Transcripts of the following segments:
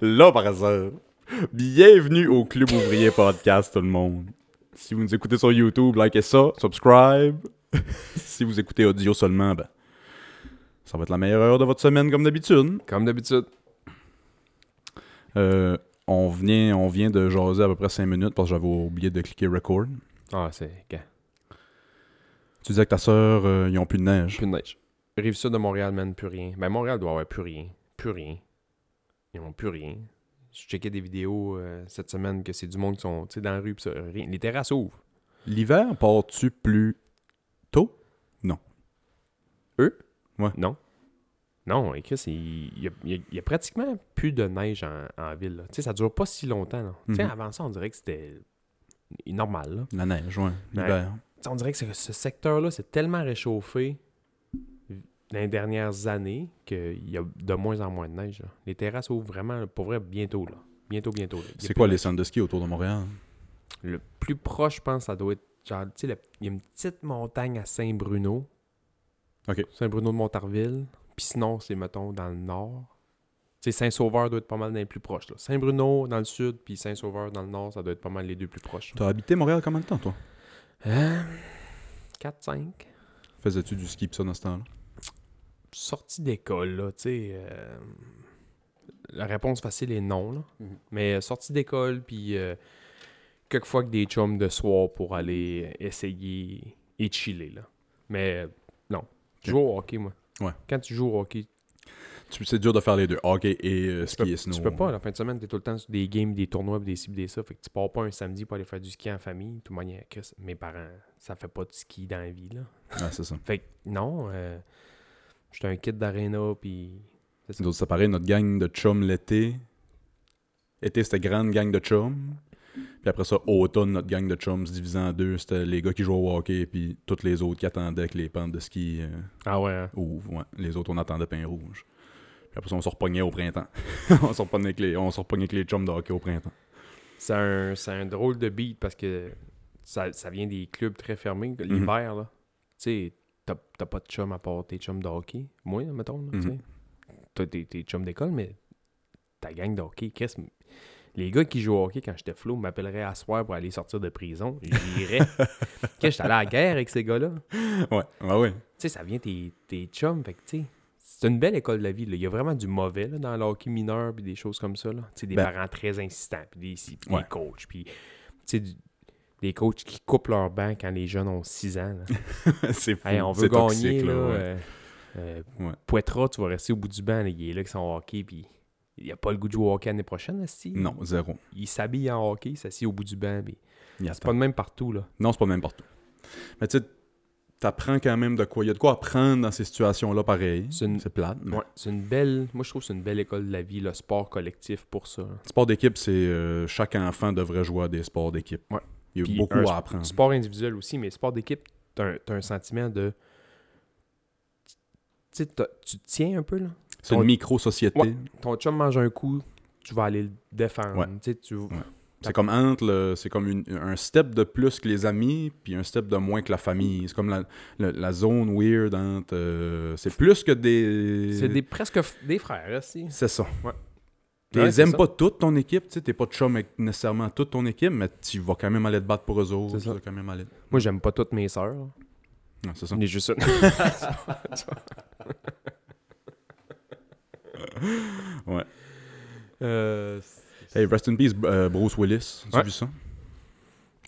Là, par hasard. Bienvenue au Club Ouvrier Podcast, tout le monde. Si vous nous écoutez sur YouTube, likez ça, subscribe. si vous écoutez audio seulement, ben, ça va être la meilleure heure de votre semaine, comme d'habitude. Comme d'habitude. Euh, on, vient, on vient de jaser à peu près 5 minutes parce que j'avais oublié de cliquer record. Ah, c'est quand? Tu disais que ta soeur, euh, ils ont plus de neige. Plus de neige. Rive sud de Montréal, man, plus rien. Ben, Montréal doit avoir plus rien. Plus rien. Ils ont plus rien. Je checkais des vidéos euh, cette semaine que c'est du monde qui sont dans la rue, pis ça, rien. Les terrasses ouvrent. L'hiver, pars-tu plus tôt? Eux? Ouais. Non. Non, et Chris, il il y, a, pratiquement plus de neige en, en ville. Tu sais, ça dure pas si longtemps. là. Tu sais, Mhm. avant ça, on dirait que c'était normal. Là. La neige, ouais. L'hiver. On dirait que ce, ce secteur-là s'est tellement réchauffé dans les dernières années qu'il y a de moins en moins de neige. là. Les terrasses ouvrent vraiment, pour vrai, bientôt. Là. Bientôt, bientôt. C'est quoi les centres de ski autour de Montréal? Le plus proche, je pense, ça doit être genre, tu sais, il y a une petite montagne à Saint-Bruno. Ok. Saint-Bruno de Montarville. Puis sinon, c'est, mettons, dans le nord. Tu sais, Saint-Sauveur doit être pas mal dans les plus proches. Saint-Bruno dans le sud, puis Saint-Sauveur dans le nord, ça doit être pas mal les deux plus proches. T'as habité Montréal combien de temps, toi? Hein? 4-5. Faisais-tu du ski pis ça dans ce temps-là? Sortie d'école, là, tu sais. euh, la réponse facile est non, là. Mhm. Mais euh, sortie d'école, puis euh, quelquefois avec des chums de soir pour aller essayer et chiller, là. Mais non. Je joue au hockey, moi? Ouais. Quand tu joues au hockey, Tu- C'est dur de faire les deux, hockey et tu ski peux, et snow. tu peux pas, la fin de semaine, t'es tout le temps sur des games, des tournois, des ci, des ça. Fait que tu pars pas un samedi pour aller faire du ski en famille. Tout manière, Chris, mes parents, ça fait pas de ski dans la vie, là. Ouais, c'est ça. Fait que non, j'étais un kid d'aréna, puis... Nous autres, notre gang de chums l'été. Été, c'était grande gang de chums. Puis après ça, automne, notre gang de chums se divisait en deux. C'était les gars qui jouaient au hockey, puis tous les autres qui attendaient que les pentes de ski euh, Ah ouais, hein? ouvrent. Ouais. Les autres, on attendait pain rouge. Puis après ça, on se repognait au printemps. on se repognait avec les, on avec les chums de hockey au printemps. C'est un, un drôle de beat parce que ça, ça vient des clubs très fermés. Mhm. L'hiver, là, tu sais, t'as t'as pas de chum à part tes chums de hockey? Moi, mettons, sais. Mhm. T'as tes, tes chums d'école, mais ta gang de hockey, qu'est-ce les gars qui jouent au hockey quand j'étais flou m'appelleraient à soir pour aller sortir de prison. J'irais. Qu'est-ce j'étais allé à la guerre avec ces gars-là? Ouais, ouais, ouais. Tu sais, ça vient tes, tes chums. Fait que, tu sais, c'est une belle école de la vie. là. Il y a vraiment du mauvais là, dans le hockey mineur puis des choses comme ça. là. Tu sais, des Ben- parents très insistants puis des, si- puis Ouais. des coachs. Puis, tu sais, du- des coachs qui coupent leur banc quand les jeunes ont 6 ans. là. c'est fou. Hey, on veut gagner. toxique, là, là, ouais. euh, euh, Ouais. Poitras, tu vas rester au bout du banc. là. Il est là qui sont au hockey. Puis il a pas le goût de jouer au hockey l'année prochaine. esti? Non, zéro. Il s'habille en hockey, il s'assied au bout du banc. puis C'est pas de même partout. là. Non, c'est pas le même partout. Mais tu sais, t'apprends quand même de quoi. Il y a de quoi apprendre dans ces situations-là, pareil. C'est une- plate. mais- Ouais, c'est une belle. Moi, je trouve que c'est une belle école de la vie, le sport collectif pour ça. là. Sport d'équipe, c'est euh, chaque enfant devrait jouer à des sports d'équipe. Ouais. Il y a Puis beaucoup un à apprendre. Sport individuel aussi, mais sport d'équipe, t'as un, t'as un sentiment de. Tu tu tiens un peu, là. C'est une micro-société. Ouais. Ton chum mange un coup, tu vas aller le défendre. Ouais. Tu tu. C'est comme entre c'est comme une- un step de plus que les amis, puis un step de moins que la famille. C'est comme la, la- la zone weird entre. euh, c'est plus que des. C'est des, presque des frères, aussi. C'est ça. Tu les aimes pas toute ton équipe, tu sais, t'es pas de chum avec nécessairement toute ton équipe, mais tu vas quand même aller te battre pour eux autres. C'est ça. quand même aller. Moi, j'aime pas toutes mes sœurs. Ouais, c'est ça. Est juste. Ouais. Euh, Hey, rest in peace, euh, Bruce Willis. Tu as Ouais. vu ça?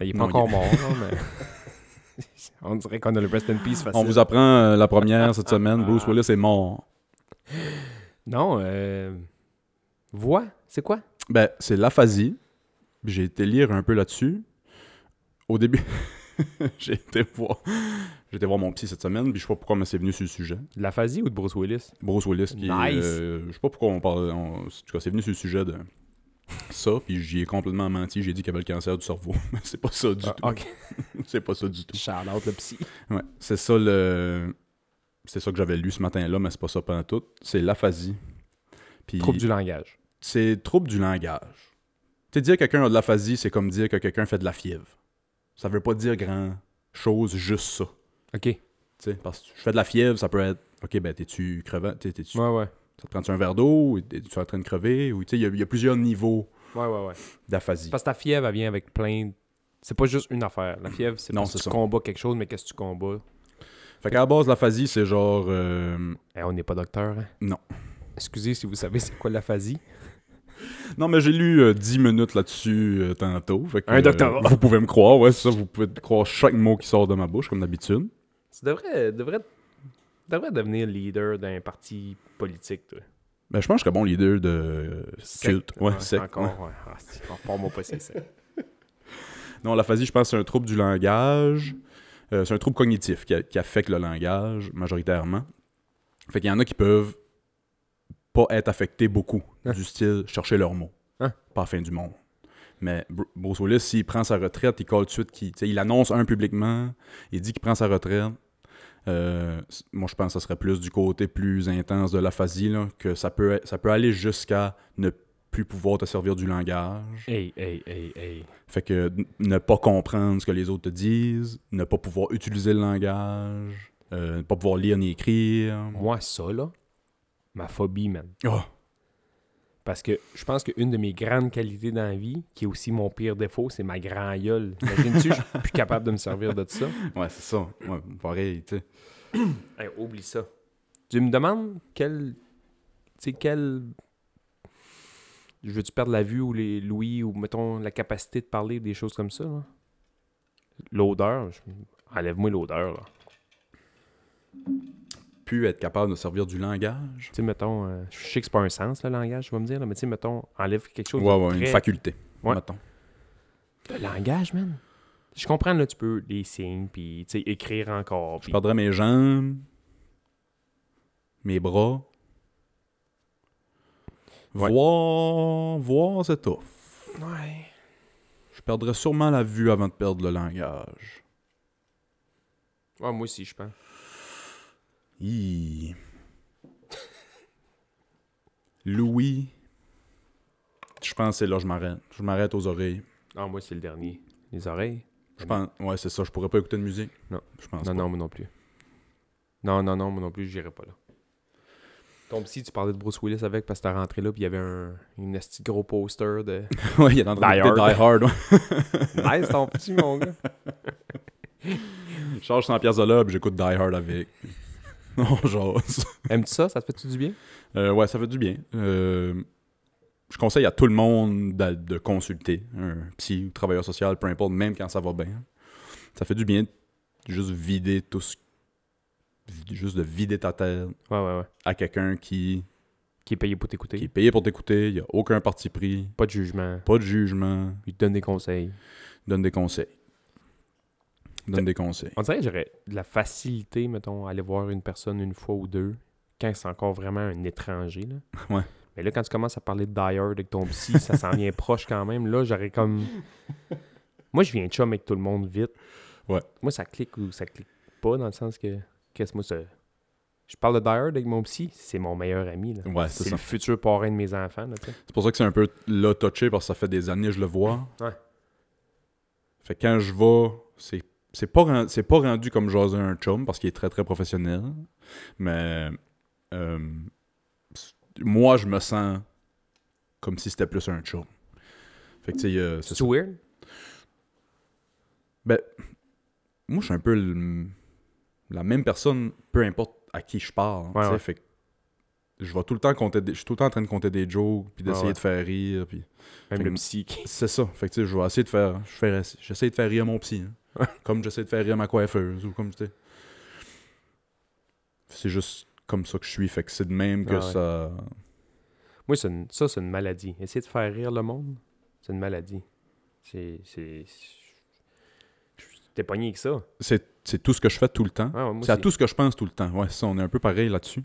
il est pas Non, encore il- mort, là, mais. On dirait qu'on a le rest in peace facile. On vous apprend euh, la première cette semaine. Bruce Willis est mort. Non, euh. Voix, c'est quoi? Ben, c'est l'aphasie. J'ai été lire un peu là-dessus. Au début, j'ai été voir. Été voir mon psy cette semaine, puis je sais pas pourquoi mais c'est venu sur le sujet. De l'aphasie ou de Bruce Willis? Bruce Willis qui Nice. euh, je sais pas pourquoi on parle on- en tout cas c'est venu sur le sujet de ça puis j'y ai complètement menti, j'ai dit qu'il avait le cancer du cerveau, mais c'est pas ça du Ah, tout. C'est pas ça du tout. Out le psy. Ouais, c'est ça le c'est ça que j'avais lu ce matin-là, mais c'est pas ça pendant tout. C'est l'aphasie. Puis Trouble du langage. C'est trouble du langage. Tu sais, dire que quelqu'un a de l'aphasie, c'est comme dire que quelqu'un fait de la fièvre. Ça veut pas dire grand chose, juste ça. Ok. Tu sais, parce que je fais de la fièvre, ça peut être OK, ben t'es-tu crevant, t'es- t'es-tu Ouais, ouais. Ça te prend-tu un verre d'eau? ou Tu es en train de crever? Ou, tu sais, il y a- il y, a plusieurs niveaux Ouais, ouais, ouais. d'aphasie. Parce que ta fièvre, elle vient avec plein. de- C'est pas juste une affaire. La fièvre, c'est Non, parce que c'est tu ça. combats quelque chose, mais qu'est-ce que tu combats? Fait qu'à la base, l'aphasie, c'est genre... euh, Eh, On n'est pas docteur, hein? Non. Excusez si vous savez c'est quoi l'aphasie. Non, mais j'ai lu euh, 10 minutes là-dessus euh, tantôt. Fait que, Un doctorat. euh, vous pouvez me croire, ouais, c'est ça. Vous pouvez croire chaque mot qui sort de ma bouche, comme d'habitude. Tu devrais, devrais, devrais devenir leader d'un parti politique, toi. Ben, je pense que je serais bon leader de culte. Ouais, secte, Encore, ouais. Ah, c'est- pas, c'est ça. Non, l'aphasie, je pense que c'est un trouble du langage. Euh, c'est un trouble cognitif qui, a- qui affecte le langage, majoritairement. Fait qu'il y en a qui peuvent pas être affectés beaucoup, Hein? du style chercher leurs mots. Hein? Pas la fin du monde. Mais Br- Bruce Willis, s'il prend sa retraite, il colle tout de suite qu'il. Il annonce un publiquement, il dit qu'il prend sa retraite. Euh, moi, je pense que ça serait plus du côté plus intense de l'aphasie, là, que ça peut, être- ça peut aller jusqu'à ne plus pouvoir te servir du langage. Hey, hey, hey, hey. Fait que ne pas comprendre ce que les autres te disent, ne pas pouvoir utiliser le langage, euh, ne pas pouvoir lire ni écrire. Moi, ça, là, ma phobie, man. Oh, Parce que je pense qu'une de mes grandes qualités dans la vie, qui est aussi mon pire défaut, c'est ma grand gueule. Imagine-tu, je suis plus capable de me servir de ça? ouais, c'est ça. Ouais, pareil, tu sais. Hey, oublie ça. Tu me demandes quel. Tu sais, quel. Je veux-tu perdre la vue ou les l'ouïe ou, mettons, la capacité de parler, des choses comme ça? L'odeur. je- Enlève-moi l'odeur, là. Plus être capable de servir du langage? Tu sais, mettons, euh, je sais que c'est pas un sens, le langage, tu vas me dire, là, mais tu sais, mettons, enlève quelque chose Ouais, ouais, une faculté. Ouais. mettons. Le langage, man. Je comprends, là, tu peux les signes, puis, tu sais, écrire encore, Je perdrais mes jambes, mes bras. Ouais. Voir, voir, c'est tough. Ouais. Je perdrais sûrement la vue avant de perdre le langage. Ouais, moi aussi, je pense. Hi. Louis. Je pense que c'est là que je m'arrête. Je m'arrête aux oreilles. Ah, moi, c'est le dernier. Les oreilles? Je pense. Ouais, c'est ça. Je pourrais pas écouter de musique. Non. Je pense Non, pas. non, moi non plus. Non, non, non, moi non plus, j'irai pas là. Ton psy, tu parlais de Bruce Willis avec parce que t'es rentré là, puis il y avait un une gros poster de. ouais, il est en train Die d'écouter Die Hard. ouais. nice, ton petit, mon gars. Je charge 100 pièces de là, puis j'écoute Die Hard avec. Non, genre. Aimes-tu ça? Ça te fait-tu du bien? Euh, ouais, ça fait du bien. Euh, je conseille à tout le monde de, de consulter un psy ou travailleur social, peu importe, même quand ça va bien. Ça fait du bien de juste vider tout ce. Juste de vider ta tête Ouais, ouais, ouais. à quelqu'un qui, Qui est payé pour t'écouter. qui est payé pour t'écouter, il n'y a aucun parti pris, Pas de jugement. pas de jugement, Il te donne des conseils. donne des conseils. Donne des conseils. On dirait que j'aurais de la facilité, mettons, à aller voir une personne une fois ou deux, quand c'est encore vraiment un étranger. Là. Ouais. Mais là, quand tu commences à parler de Die Hard avec ton psy, ça s'en vient proche quand même. Là, j'aurais comme. Moi, je viens de chum avec tout le monde vite. Ouais. Moi, ça clique ou ça clique pas, dans le sens que. Qu'est-ce que moi, ça. Je parle de Die Hard avec mon psy, c'est mon meilleur ami. Là. Ouais, c'est le futur parrain de mes enfants. C'est pour ça que c'est un peu là touché parce que ça fait des années que je le vois. Ouais. Fait que quand je vais, c'est c'est pas, c'est pas rendu comme jaser un chum parce qu'il est très très professionnel. Mais euh, moi, je me sens comme si c'était plus un chum. Fait que tu sais, euh, c'est weird? Ben, moi, je suis un peu le- la même personne, peu importe à qui je parle. Ouais, ouais. Fait que je vais tout le temps compter des, je suis tout le temps en train de compter des jokes, puis d'essayer Ouais, ouais. de faire rire, puis Même le psy. c'est ça. Fait que tu sais, je vais essayer de faire, je fais, j'essaie de faire rire mon psy, hein. comme j'essaie de faire rire ma coiffeuse ou comme tu. C'est juste comme ça que je suis, fait que c'est de même que Ah ouais. ça. Moi, c'est une- ça, c'est une maladie. Essayer de faire rire le monde, c'est une maladie. C'est. c'est... T'es pogné avec ça. C'est, tout ce que je fais tout le temps. Ouais, c'est à tout ce que je pense tout le temps. Ouais, ça, on est un peu pareil là-dessus.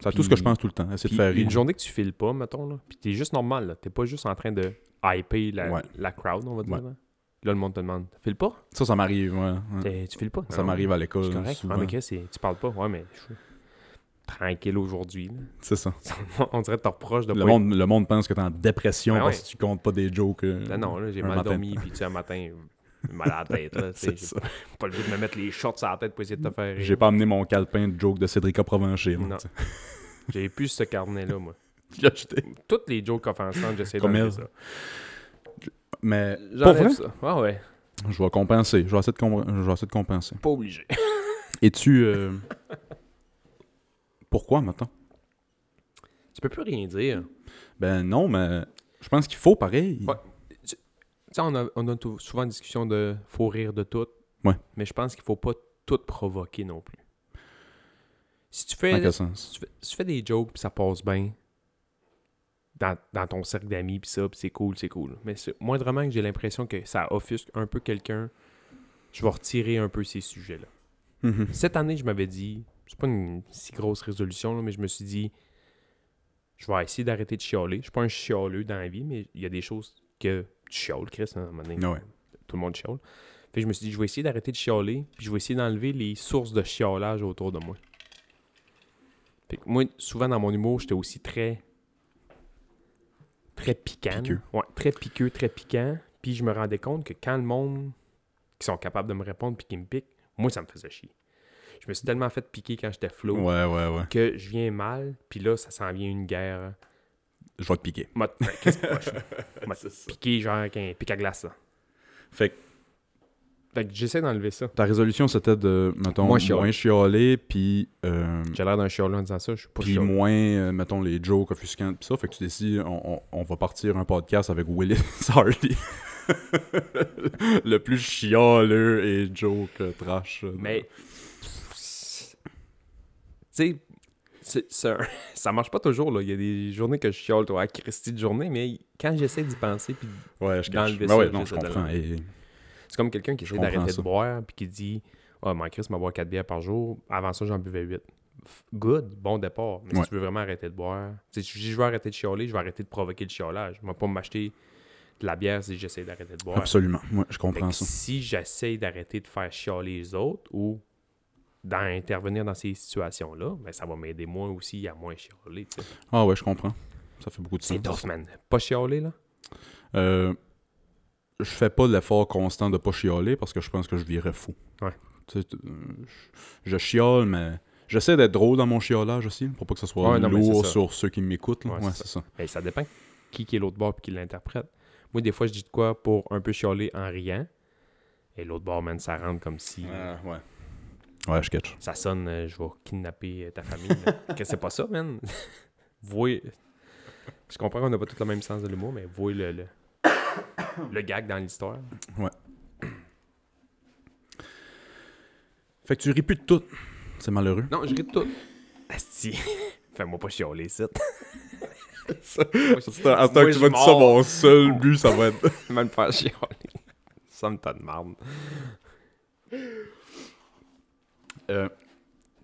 C'est à tout ce que je pense tout le temps. Essayer de faire rire. une journée que tu files pas, mettons, là, puis t'es juste normal, là. T'es pas juste en train de hyper la, Ouais. la crowd, on va dire. Là. Là, le monde te demande Files pas Ça, ça m'arrive, ouais. ouais. Tu files pas? Ça m'arrive à C'est l'école. correct. souvent. Ouais, mais Chris, c'est- tu parles pas. Ouais, mais je suis tranquille aujourd'hui. C'est ça. on dirait que t'es reproche de Le pas monde, le monde pense que t'es en dépression Ouais, parce que tu comptes pas des jokes. euh, être- Non, là, j'ai mal matin. dormi, puis tu sais, un matin, j'ai mal à la tête. Là, tu C'est j'ai ça. pas, le goût de me mettre les shorts sur la tête pour essayer de te faire. J'ai pas amené mon calepin de joke de Cédric Provencher. Non. tu. J'ai plus ce carnet-là, moi. Je l'ai acheté. Toutes les jokes offensantes, j'essaie elle. ça. Mais pour vrai, ça. Ah ouais. je vais compenser. Je vais essayer de, com- je vais essayer de compenser. Pas obligé. Et tu. euh, Pourquoi maintenant tu peux plus rien dire. Ben non, mais je pense qu'il faut pareil. Ouais. Tu sais, on a, on a souvent une discussion de faut rire de tout. Ouais. Mais je pense qu'il faut pas tout provoquer non plus. Si tu fais, si tu fais, si tu fais des jokes puis ça passe bien dans, dans ton cercle d'amis puis ça, puis c'est cool, c'est cool. Mais c'est- moindrement que j'ai l'impression que ça offusque un peu quelqu'un, je vais retirer un peu ces sujets-là. Mhm. Cette année, je m'avais dit, c'est pas une si grosse résolution, là, mais je me suis dit, je vais essayer d'arrêter de chialer. Je suis pas un chialeux dans la vie, mais il y a des choses que tu chiales, Chris, hein, à un moment donné. Ouais. Tout le monde chiale. Fait que je me suis dit, je vais essayer d'arrêter de chialer, puis je vais essayer d'enlever les sources de chialage autour de moi. Fait que moi, souvent dans mon humour, j'étais aussi très. Très piquant. Ouais, très piqueux, très piquant. Puis je me rendais compte que quand le monde qui sont capables de me répondre puis qui me pique, moi, ça me faisait chier. Je me suis tellement fait piquer quand j'étais flow Ouais, ouais, ouais. que je viens mal, puis là, ça s'en vient une guerre. Je vais te piquer. M'a piqué genre avec un pic à glace. là. Fait que Fait que j'essaie d'enlever ça. ta résolution, c'était de, mettons, Moins moins, chialer. puis. euh, J'ai l'air d'un chialeux en disant ça, je suis pas puis moins, euh, mettons, les jokes offusquants, pis ça. Fait que tu décides, on, on- on va partir un podcast avec Willis Hardy. le plus chialeux et joke euh, trash. Mais. Tu sais, ça marche pas toujours. Là. Il y a des journées que je chiale, toi, à Christy de journée, mais quand j'essaie d'y penser, puis Ouais, Ben ouais, non, je comprends. Et c'est comme quelqu'un qui essaie d'arrêter de boire, puis qui dit Ah, mon Chris m'a boire 4 bières par jour. Avant ça, j'en buvais 8. Good, bon départ. Mais Ouais. si tu veux vraiment arrêter de boire, si je dis je veux arrêter de chialer, je vais arrêter de provoquer le chialage. Je vais pas m'acheter de la bière si j'essaie d'arrêter de boire. Absolument. Ouais, je comprends ça. si j'essaie d'arrêter de faire chialer les autres ou d'intervenir dans ces situations-là, ben ça va m'aider moi aussi à moins chialer. Ah ouais, je comprends. Ça fait beaucoup de C'est sens. tough, man. Pas chialer, là? Euh, je fais pas l'effort constant de pas chialer parce que je pense que je virais fou. Ouais. Tu sais, t- euh, je, chiale, mais j'essaie d'être drôle dans mon chiolage aussi pour pas que ce soit Ouais, non, mais lourd ça. sur ceux qui m'écoutent. Ouais, Ouais, ça. Ben, ça dépend qui, qui est l'autre bord et qui l'interprète. Moi, des fois, je dis de quoi pour un peu chialer en riant. Et l'autre bord, man, ça rentre comme si ouais. Ouais, je catch. ça sonne euh, je vais kidnapper euh, ta famille. que c'est pas ça, man. Je comprends qu'on n'a pas tout le même sens de l'humour, mais voyez le, le, le gag dans l'histoire. Fait que tu ris plus de tout. C'est malheureux. Non, je ris de tout. Asti. Fais-moi pas chialer, ça. Ce Moi, temps que tu je vas dire ça, mon seul but, ça va être. Même me faire chialer. Ça me de marde. Euh,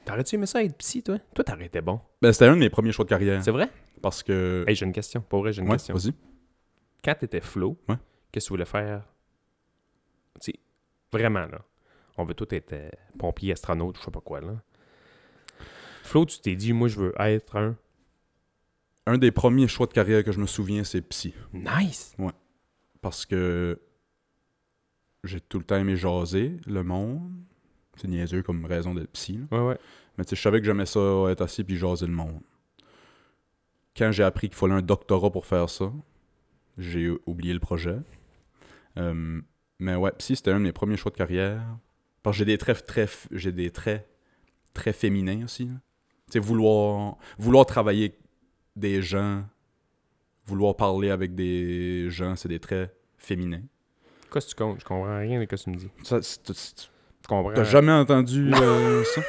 T'aurais-tu aimé ça être psy, toi? Toi, t'arrêtais bon. ben, c'était un de mes premiers choix de carrière. C'est vrai? Parce que. Hey, j'ai une question. Pour vrai, j'ai une ouais, question. vas-y. Quand t'étais flow, Ouais. Qu'est-ce que tu voulais faire? Tu sais, vraiment, là. On veut tous être euh, pompier, astronaute, je sais pas quoi, là. Flo, tu t'es dit, moi, je veux être un... Un des premiers choix de carrière que je me souviens, c'est psy. Nice! Parce que j'ai tout le temps aimé jaser le monde. C'est niaiseux comme raison d'être psy. là. Ouais, ouais. Mais tu sais, je savais que j'aimais ça, être assis puis jaser le monde. Quand j'ai appris qu'il fallait un doctorat pour faire ça, j'ai oublié le projet. Euh, mais ouais, psy, c'était un de mes premiers choix de carrière. Parce que j'ai des traits très, j'ai des traits très féminins aussi. Tu sais, vouloir, vouloir travailler avec des gens, vouloir parler avec des gens, c'est des traits féminins. Qu'est-ce que tu comptes? Je comprends rien de ce que tu me dis. Ça, c'est- Tu comprends? T'as jamais entendu euh, ça?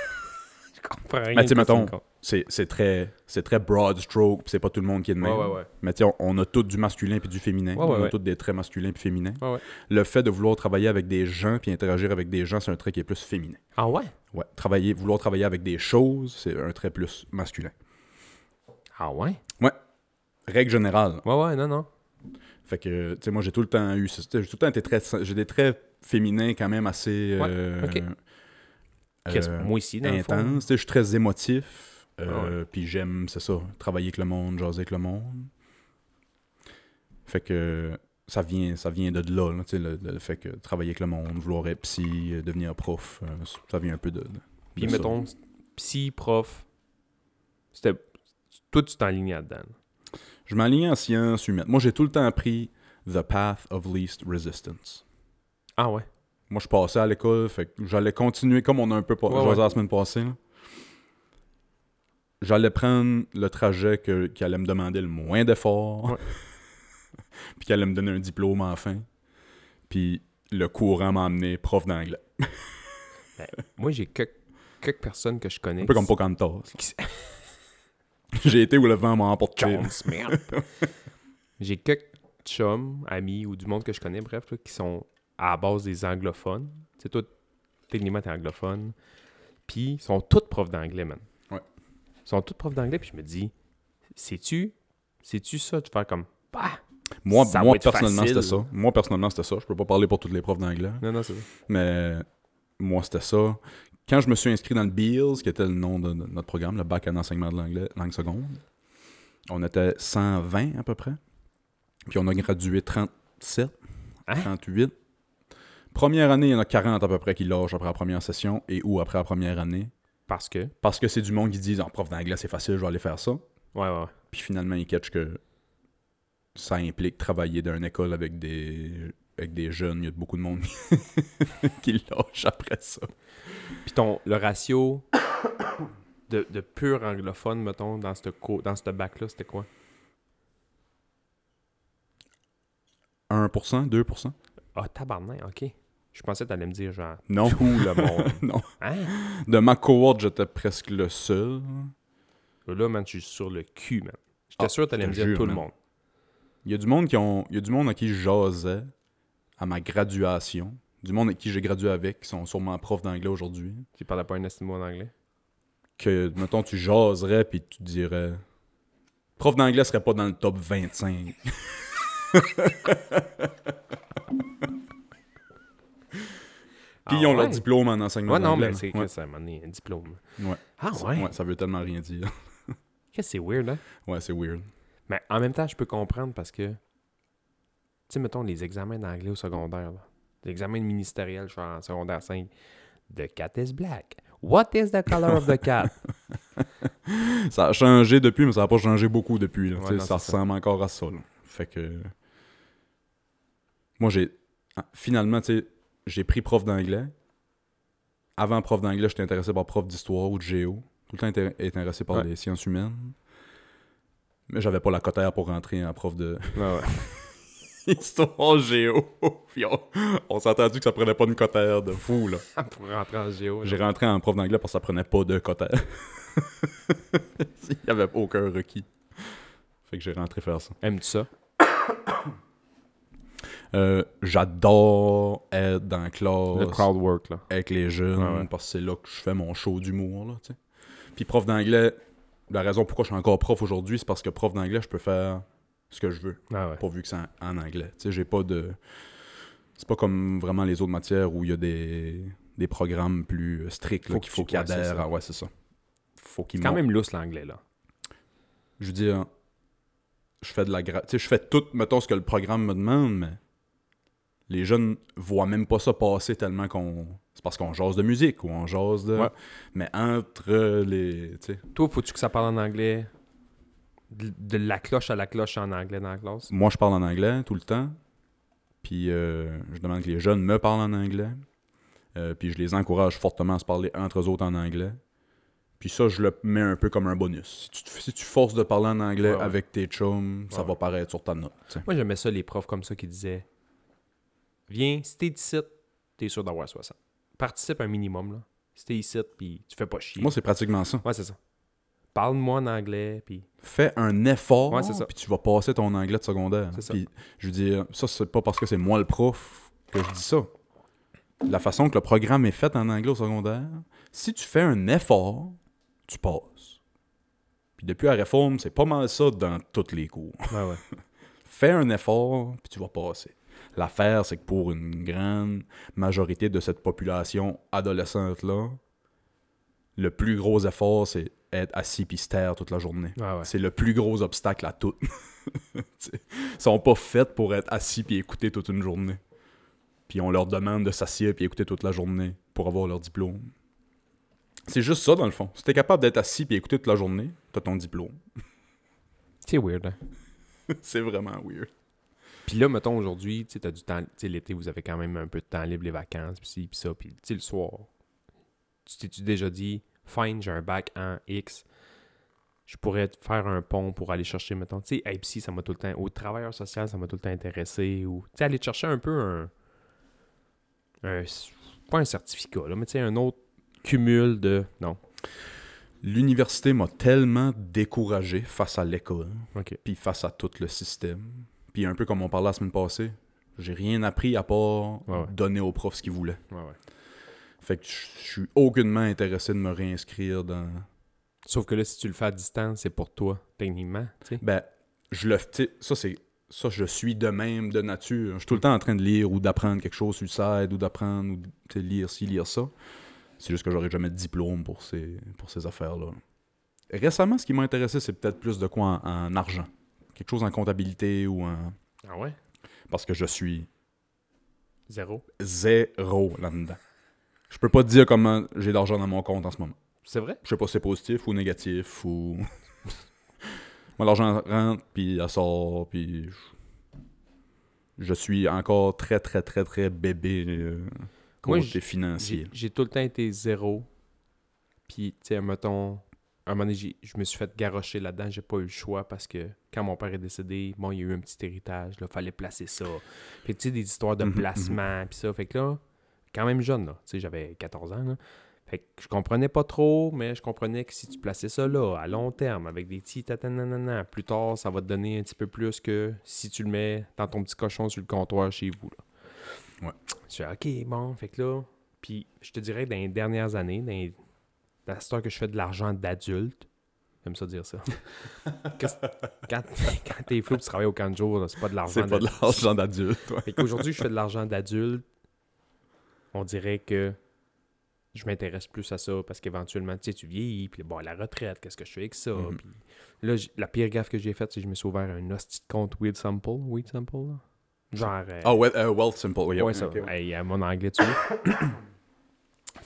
Je comprends rien Mais tu mettons. C'est c'est très, c'est très broad stroke, pis c'est pas tout le monde qui est de Ouais, même. ouais, ouais. Mais tu sais, on, on a tous du masculin puis du féminin. Ouais, on ouais, a ouais. tous des traits masculins puis féminins. Ouais, ouais. Le fait de vouloir travailler avec des gens puis interagir avec des gens, c'est un trait qui est plus féminin. Ah ouais? Ouais. Travailler, vouloir travailler avec des choses, c'est un trait plus masculin. Ah ouais? Règle générale. Ouais, ouais, non, non. Fait que, tu sais, moi, j'ai tout le temps eu. J'ai tout le temps été très. J'ai des traits féminins quand même assez. Ouais, euh, ok. Euh, moi aussi, dans intense. Je suis très émotif. Ah euh, Puis j'aime, c'est ça, travailler avec le monde, jaser avec le monde. Fait que ça vient, ça vient de là, le, le fait que travailler avec le monde, vouloir être psy, euh, devenir prof, euh, ça vient un peu de. de- Puis de ça. mettons, psy, prof, c'était... Toi, tu t'enlignes là-dedans. là. Je m'aligne en sciences humaines. Moi, j'ai tout le temps appris The Path of Least Resistance. Ah ouais? Moi, je passais à l'école, fait que j'allais continuer comme on a un peu pas Ouais, ouais. la semaine passée. là. J'allais prendre le trajet que- qui allait me demander le moins d'efforts, Ouais. puis qui allait me donner un diplôme enfin. Puis le courant m'a amené prof d'anglais. Moi, j'ai quelques, quelques personnes que je connais. Un peu comme qui- Pocahontas. qui s- J'ai été où le vent m'a emporté. J'ai quelques chums, amis ou du monde que je connais, bref, là, qui sont à la base des anglophones. C'est toi, techniquement, t'es anglophone. Puis, ils sont tous profs d'anglais, man. Ouais. Ils sont tous profs d'anglais, puis je me dis, sais-tu, sais-tu ça, de faire comme, bah, Moi, Ça moi personnellement, c'était ça. Moi, personnellement, c'était ça. Je peux pas parler pour toutes les profs d'anglais. non, non, c'est ça. Mais moi, c'était ça. Quand je me suis inscrit dans le BEALS, qui était le nom de de notre programme, le bac en enseignement de l'anglais, langue seconde, on était 120 à peu près. Puis on a gradué 37, Hein? 38. Première année, il y en a 40 à peu près qui lâchent après la première session et ou après la première année. Parce que, Parce que c'est du monde qui disent en prof d'anglais, c'est facile, je vais aller faire ça. ouais, ouais. Puis finalement, ils catchent que ça implique travailler dans une école avec des, avec des jeunes. Il y a beaucoup de monde qui lâchent après ça. Puis ton, le ratio de, de pur anglophone, mettons, dans ce co- dans ce bac-là, c'était quoi? 1%, 2%? Ah, tabarnak, ok. Je pensais que t'allais me dire, genre, Non. tout le monde. non. Hein? De ma cohorte, j'étais presque le seul. Là, man, je suis sur le cul, man. J'étais Ah, sûr que t'allais me dire jure, tout le monde. Il y a du monde qui ont. Il y a du monde à qui je jasais à ma graduation. Du monde avec qui j'ai gradué avec, qui sont sûrement profs d'anglais aujourd'hui. Tu parlais pas un estime en anglais? Que, mettons, tu jaserais puis tu dirais. Prof d'anglais serait pas dans le top 25. Puis ils ont leur diplôme en enseignement Ah Ouais, non, mais c'est Ouais. que ça m'a donné un diplôme. Ouais. Ah, Ça- ouais? Ça veut tellement rien dire. Qu'est-ce que c'est weird, hein? Ouais, c'est weird. Mais en même temps, je peux comprendre parce que, tu sais, mettons les examens d'anglais au secondaire, là. L'examen ministériel, je suis en secondaire 5. The cat is black. What is the color of the cat? Ça a changé depuis, mais ça n'a pas changé beaucoup depuis. là. Ouais, non, ça. ressemble encore à ça. là. Fait que. Moi, j'ai. ah, Finalement, tu sais, j'ai pris prof d'anglais. Avant prof d'anglais, j'étais intéressé par prof d'histoire ou de géo. Tout le temps intér- intéressé par Ouais. les sciences humaines. Mais j'avais pas la cotère pour rentrer en prof de ouais. histoire géo. Puis on, on s'est entendu que ça prenait pas une cotère de fou, là. Pour rentrer en géo. J'ai rentré en prof d'anglais parce que ça prenait pas de cotère. Il y avait aucun requis. Fait que j'ai rentré faire ça. Aimes-tu ça? Euh, J'adore être dans la classe Le crowd work, là. avec les jeunes ouais. parce que c'est là que je fais mon show d'humour. là, tu sais. Puis prof d'anglais, la raison pourquoi je suis encore prof aujourd'hui, c'est parce que prof d'anglais, je peux faire ce que je veux, Ah ouais. pourvu que c'est en, en anglais. Tu sais, j'ai pas de... C'est pas comme vraiment les autres matières où il y a des, des programmes plus euh, stricts qu'il faut qu'ils adhèrent. Ouais, c'est ça. Faut qu'ils C'est quand même lousse l'anglais, là. Je veux dire, je fais de la gra... Tu sais, je fais tout, mettons, ce que le programme me demande, mais les jeunes voient même pas ça passer tellement qu'on... C'est parce qu'on jase de musique ou on jase de... Ouais. Mais entre les... Toi, faut-tu que ça parle en anglais? De, de la cloche à la cloche en anglais dans la classe? moi, je parle en anglais tout le temps, puis euh, je demande que les jeunes me parlent en anglais, euh, puis je les encourage fortement à se parler entre eux autres en anglais. Puis ça, je le mets un peu comme un bonus. Si tu, si tu forces de parler en anglais Ouais, ouais. avec tes chums, ça va paraître sur ta note. Moi, j'aimais ça, les profs comme ça qui disaient Viens, si t'es ici, t'es sûr d'avoir 60. Participe un minimum, là. Si t'es ici, puis tu fais pas chier. Moi, c'est pratiquement ça. ouais, c'est ça. Parle-moi en anglais, puis. fais un effort, Ouais, puis tu vas passer ton anglais de secondaire. C'est ça. Puis, je veux dire, ça, c'est pas parce que c'est moi le prof que je dis ça. La façon que le programme est fait en anglais au secondaire, si tu fais un effort, tu passes. Puis depuis la réforme, c'est pas mal ça dans tous les cours. Ouais, ouais. Fais un effort, puis tu vas passer. L'affaire, c'est que pour une grande majorité de cette population adolescente-là, le plus gros effort, c'est être assis puis toute la journée. Ouais. C'est le plus gros obstacle à tout. Ils sont pas faits pour être assis puis écouter toute une journée. Puis on leur demande de s'assier puis écouter toute la journée pour avoir leur diplôme. C'est juste ça, dans le fond. Si t'es capable d'être assis puis écouter toute la journée, t'as ton diplôme. C'est weird, hein? c'est vraiment weird. Puis là, mettons, aujourd'hui, tu t'as du temps... Tu sais, l'été, vous avez quand même un peu de temps libre, les vacances, puis ci, puis ça. Puis, tu sais, le soir, tu t'es-tu déjà dit, fine, j'ai un bac en X, je pourrais faire un pont pour aller chercher, mettons, tu sais, hey, psy, ça m'a tout le temps... Au travailleur social, ça m'a tout le temps intéressé, ou... Tu sais, aller te chercher un peu un... un pas un certificat, là, mais tu sais, un autre cumul de... Non. L'université m'a tellement découragé face à l'école, OK. puis face à tout le système. Puis un peu comme on parlait la semaine passée, j'ai rien appris à part Ouais, ouais. donner aux profs ce qu'ils voulaient. Ouais, ouais. Fait que je suis aucunement intéressé de me réinscrire dans... Sauf que là, si tu le fais à distance, c'est pour toi, techniquement. Ben, je le... Ça, c'est... Ça, je suis de même, de nature. Je suis tout le temps en train de lire ou d'apprendre quelque chose sur le site ou d'apprendre ou de lire ci, lire ça. C'est juste que j'aurais jamais de diplôme pour ces, pour ces affaires-là. Récemment, ce qui m'a intéressé, c'est peut-être plus de quoi en, en argent. Quelque chose en comptabilité ou en... Ah ouais? Parce que je suis Zéro. zéro là-dedans. Je peux pas te dire comment j'ai d'argent dans mon compte en ce moment. C'est vrai? Je sais pas si c'est positif ou négatif ou... Moi, l'argent rentre, puis elle sort, puis... Je... je suis encore très, très, très, très bébé euh, Moi, côté j- financier. J'ai j'ai tout le temps été zéro. Puis, tu sais, mettons, un moment donné, je me suis fait garrocher là-dedans. J'ai pas eu le choix parce que quand mon père est décédé, bon, il y a eu un petit héritage. Là, fallait placer ça. Puis, tu sais, des histoires de Mhm, placement, puis ça. Fait que là, quand même jeune, là. Tu sais, j'avais 14 ans, là. Fait que je comprenais pas trop, mais je comprenais que si tu plaçais ça là, à long terme, avec des petits tatananana, plus tard, ça va te donner un petit peu plus que si tu le mets dans ton petit cochon sur le comptoir chez vous, là. Ouais. Je fais, OK, bon, fait que là, puis je te dirais, dans les dernières années, dans les... à cette heure que je fais de l'argent d'adulte, j'aime ça dire ça. Quand quand t'es flou, tu travailles au là, c'est pas de l'argent C'est pas de d'adulte. l'argent d'adulte, ouais. Qu'aujourd'hui, je fais de l'argent d'adulte. On dirait que je m'intéresse plus à ça parce qu'éventuellement, tu sais, tu vieillis, puis bon, la retraite, qu'est-ce que je fais avec ça? Mhm. Puis là, la pire gaffe que j'ai faite, c'est que je me suis ouvert un hostie de compte Weed Sample. Weed Sample, là? Genre. euh, ouais, euh, Wealth Simple, oui. ouais, ça. ok, ouais. Hey, à mon anglais dessus.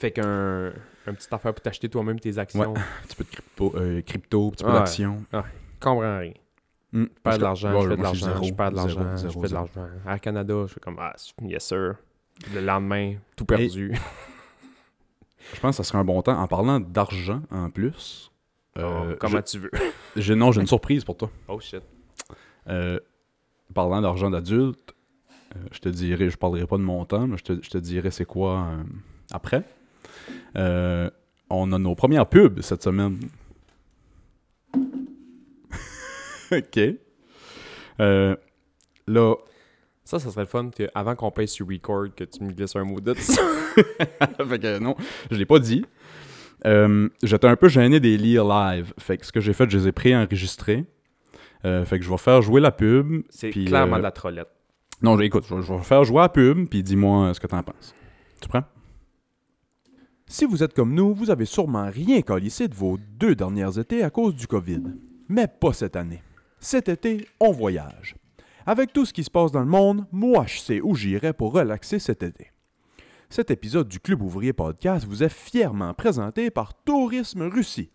fait qu'un un petit affaire pour t'acheter toi-même tes actions. Un petit peu de crypto, euh, crypto un petit peu Ouais. d'action. Je comprends rien. Hmm. Je perds de l'argent, Ouais, je fais de suis l'argent, je perds de l'argent, je fais de l'argent. À Canada, je fais comme Ah, yes sir. Le lendemain, tout perdu. Je pense que ça serait un bon temps. En parlant d'argent en plus, euh, Oh, comment tu veux? j'ai, non, j'ai une surprise pour toi. Oh shit. Euh, parlant d'argent d'adulte, euh, je te dirai, je parlerai pas de montant, mais je te, je te dirai c'est quoi euh, après. Euh, on a nos premières pubs cette semaine. ok. Euh, là, Ça, ça serait le fun que avant qu'on paye sur record, que tu me glisses un mot de ça. fait que non, je l'ai pas dit. Euh, J'étais un peu gêné des lire live. Fait que ce que j'ai fait, je les ai préenregistrés. Euh, fait que je vais faire jouer la pub. C'est clairement de la trollette. Non, écoute, je vais, je vais faire jouer la pub, puis dis-moi ce que t'en penses. Tu prends? Si vous êtes comme nous, vous avez sûrement rien calissé de vos deux dernières étés à cause du COVID. Mais pas cette année. Cet été, on voyage. Avec tout ce qui se passe dans le monde, moi je sais où j'irai pour relaxer cet été. Cet épisode du Club Ouvrier Podcast vous est fièrement présenté par Tourisme Russie.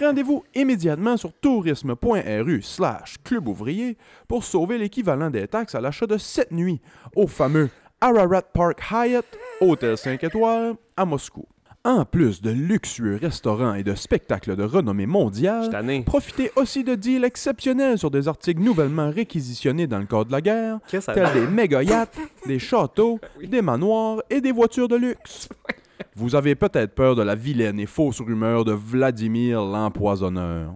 Rendez-vous immédiatement sur tourisme.ru slash club ouvrier pour sauver l'équivalent des taxes à l'achat de cette nuit au fameux Ararat Park Hyatt, hôtel 5 étoiles, à Moscou. En plus de luxueux restaurants et de spectacles de renommée mondiale, profitez aussi de deals exceptionnels sur des articles nouvellement réquisitionnés dans le cadre de la guerre, tels des méga yachts, des châteaux, des manoirs et des voitures de luxe. Vous avez peut-être peur de la vilaine et fausse rumeur de Vladimir l'empoisonneur.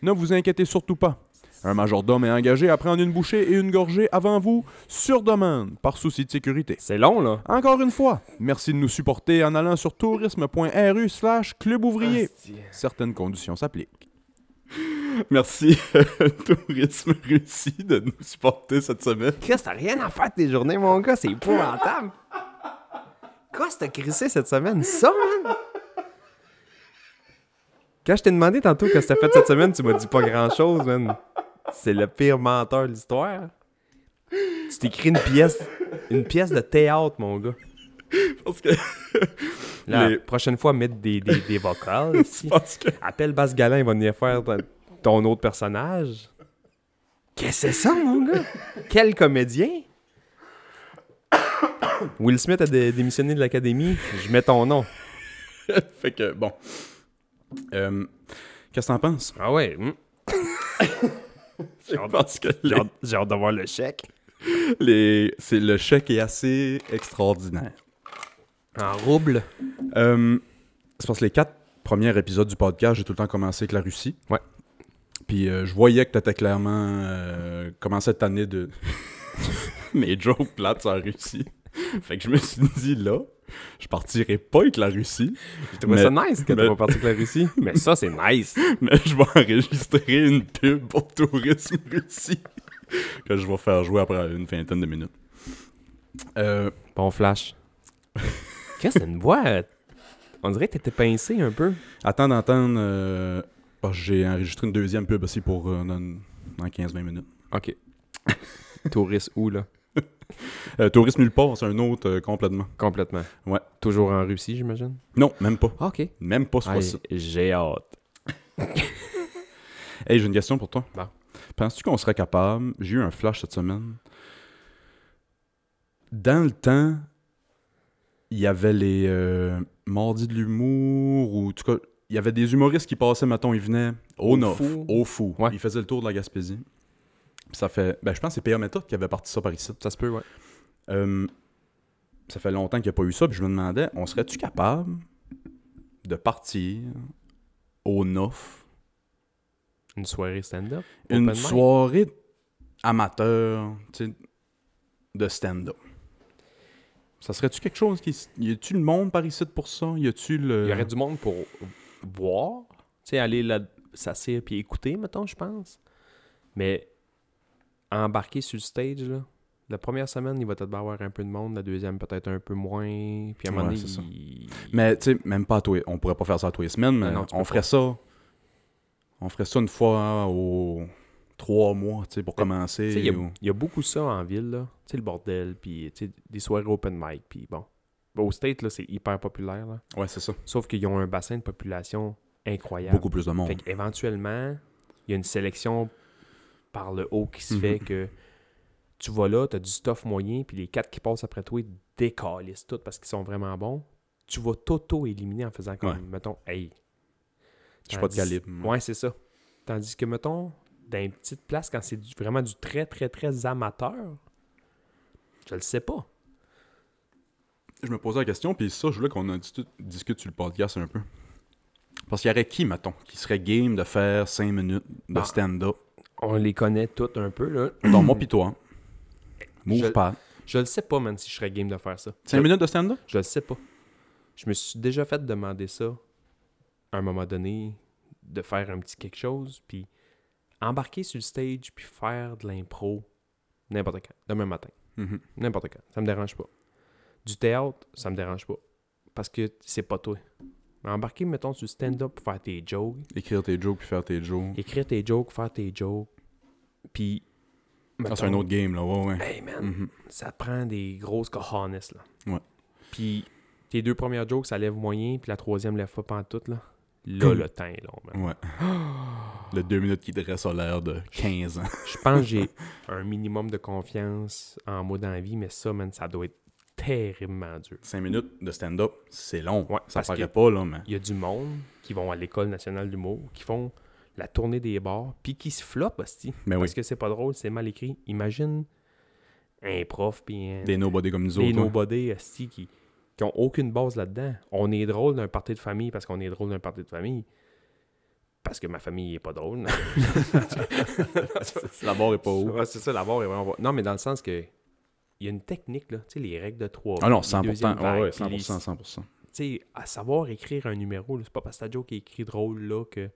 Ne vous inquiétez surtout pas. Un majordome est engagé à prendre une bouchée et une gorgée avant vous, sur demande, par souci de sécurité. C'est long, là. Encore une fois, merci de nous supporter en allant sur tourisme.ru slash club ouvrier. Certaines conditions s'appliquent. Merci, Tourisme Russie, de nous supporter cette semaine. Qu'est-ce que t'as rien à faire de tes journées, mon gars? C'est épouvantable. Qu'est-ce que t'as crissé cette semaine? Ça, man? Quand je t'ai demandé tantôt qu'est-ce que t'as fait cette semaine, tu m'as dit pas grand-chose, man. C'est le pire menteur de l'histoire. Tu t'écris une pièce, une pièce de théâtre, mon gars. Parce que. La Les- prochaine fois, mettre des, des, des vocales. ici. Parce que. Appelle Basse Galin, il va venir faire ton- ton autre personnage. Qu'est-ce que c'est ça, mon gars? Quel comédien? Will Smith a dé- démissionné de l'académie. Je mets ton nom. fait que, bon. Euh, Qu'est-ce que t'en penses? Ah ouais. hmm. J'ai hâte, hâte d'avoir le chèque. les- c'est le chèque est assez extraordinaire. En rouble. Euh, c'est parce que les quatre premiers épisodes du podcast, j'ai tout le temps commencé avec la Russie. Ouais. Puis euh, je voyais que t'étais clairement euh, commencé cette année de mes jokes plates la Russie. Fait que je me suis dit là, je partirai pas avec la Russie, J'ai trouvé Mais- ça nice que mais- t'as pas parti avec la Russie. Mais ça, c'est nice. mais je vais enregistrer une pub pour Tourisme Russie que je vais faire jouer après une vingtaine de minutes. Euh, Bon flash. Qu'est-ce que c'est une voix? euh, On dirait que t'étais pincé un peu. attends d'entendre. euh, oh, j'ai enregistré une deuxième pub aussi pour euh, dans, dans 15-20 minutes. Ok. Touriste où, là? Euh, Tourisme nulle part, c'est un autre euh, complètement. Complètement. Ouais. Toujours en Russie, j'imagine? Non, même pas. Ok. Même pas ce fois-ci. J'ai hâte. Hey, j'ai une question pour toi. Bon. Penses-tu qu'on serait capable, j'ai eu un flash cette semaine, dans le temps, il y avait les euh, Mardis de l'humour, ou en tout cas, il y avait des humoristes qui passaient, mettons, ils venaient au, Au Nof, Fou. au Fou. Ouais. Ils faisaient le tour de la Gaspésie. Ça fait, ben je pense que c'est P.A. Méthode qui avait parti ça par ici. Ça se peut, ouais. Euh, ça fait longtemps qu'il n'y a pas eu ça, puis je me demandais, on serait-tu capable de partir au Nof Une soirée stand-up? une soirée amateur tu sais, de stand-up. Ça serait-tu quelque chose qui. Y a-tu le monde par ici pour ça? Y a-tu le. Il y aurait du monde pour voir. Tu sais, aller là, s'asseoir puis écouter, mettons, je pense. Mais embarquer sur le stage, là. La première semaine, il va peut-être avoir un peu de monde. La deuxième, peut-être un peu moins. Puis à un moment donné, il- Mais tu sais, même pas à tous les- On pourrait pas faire ça à tous les semaines, mais non, tu on ferait pas. ça. On ferait ça une fois aux trois mois, tu sais, pour commencer. il y, a- ou- il y a beaucoup ça en ville, là. Tu sais, le bordel, puis tu sais, des soirées open mic, puis bon. Au State, là, c'est hyper populaire, là. Ouais, c'est ça. Sauf qu'ils ont un bassin de population incroyable. Beaucoup plus de monde. Fait qu'éventuellement, il y a une sélection par le haut qui se Mhm. fait que tu vas là, tu as du stuff moyen, puis les quatre qui passent après toi, ils décalissent tout parce qu'ils sont vraiment bons. Tu vas t'auto-éliminer en faisant comme, Ouais. mettons, hey. Je suis pas de calibre. Ouais, c'est ça. Tandis que, mettons, dans une petite place, quand c'est vraiment du très, très, très amateur, je le sais pas. Je me posais la question, puis ça, je voulais qu'on en discute sur le podcast un peu. Parce qu'il y aurait qui, mettons, qui serait game de faire 5 minutes de Ah. stand-up? On les connaît toutes un peu, là. Donc, moi pis toi. Move Je- pas. Je le sais pas, man, si je serais game de faire ça. 5 Je- minutes de stand-up? Je le sais pas. Je me suis déjà fait demander ça à un moment donné, de faire un petit quelque chose, puis embarquer sur le stage, puis faire de l'impro n'importe quand, demain matin, Mhm. n'importe quand. Ça me dérange pas. Du théâtre, ça me dérange pas. Parce que c'est pas toi. Mais embarquer, mettons, sur stand-up pour faire tes jokes, Écrire tes jokes puis faire tes jokes. écrire tes jokes, faire tes jokes, puis. Ah, c'est un autre game, là. Ouais, ouais. Hey man, Mhm. ça te prend des grosses cojones, là. Ouais. Puis tes deux premières jokes, ça lève moyen, puis la troisième lève pas pantoute, là. Là, le temps est long, man. Ouais. Le 2 minutes qui dresse a l'air de 15 ans. Je pense que j'ai un minimum de confiance en moi dans la vie, mais ça, man, ça doit être terriblement dur. 5 minutes de stand-up, c'est long. Ouais, ça parce paraît pas, là, mais. Il y a du monde qui vont à l'École nationale d'humour, qui font la tournée des bars, puis qui se flopent, hostie. Mais Parce oui. que c'est pas drôle, c'est mal écrit. Imagine un prof, puis un, Des nobody comme nous des autres. ouais. nobody esti, qui, qui ont aucune base là-dedans. On est drôle d'un party de famille parce qu'on est drôle d'un party de famille. Parce que ma famille est pas drôle. La barre est pas haut. Ouais, c'est ça, la barre est vraiment pas- Non, mais dans le sens que il y a une technique, là. Tu sais, les règles de trois. Ah non, les 100%. deuxièmes Ouais, vagues, ouais, puis les- 100%, 100%. Tu sais, à savoir écrire un numéro, c'est pas parce que ta joke est écrit drôle là que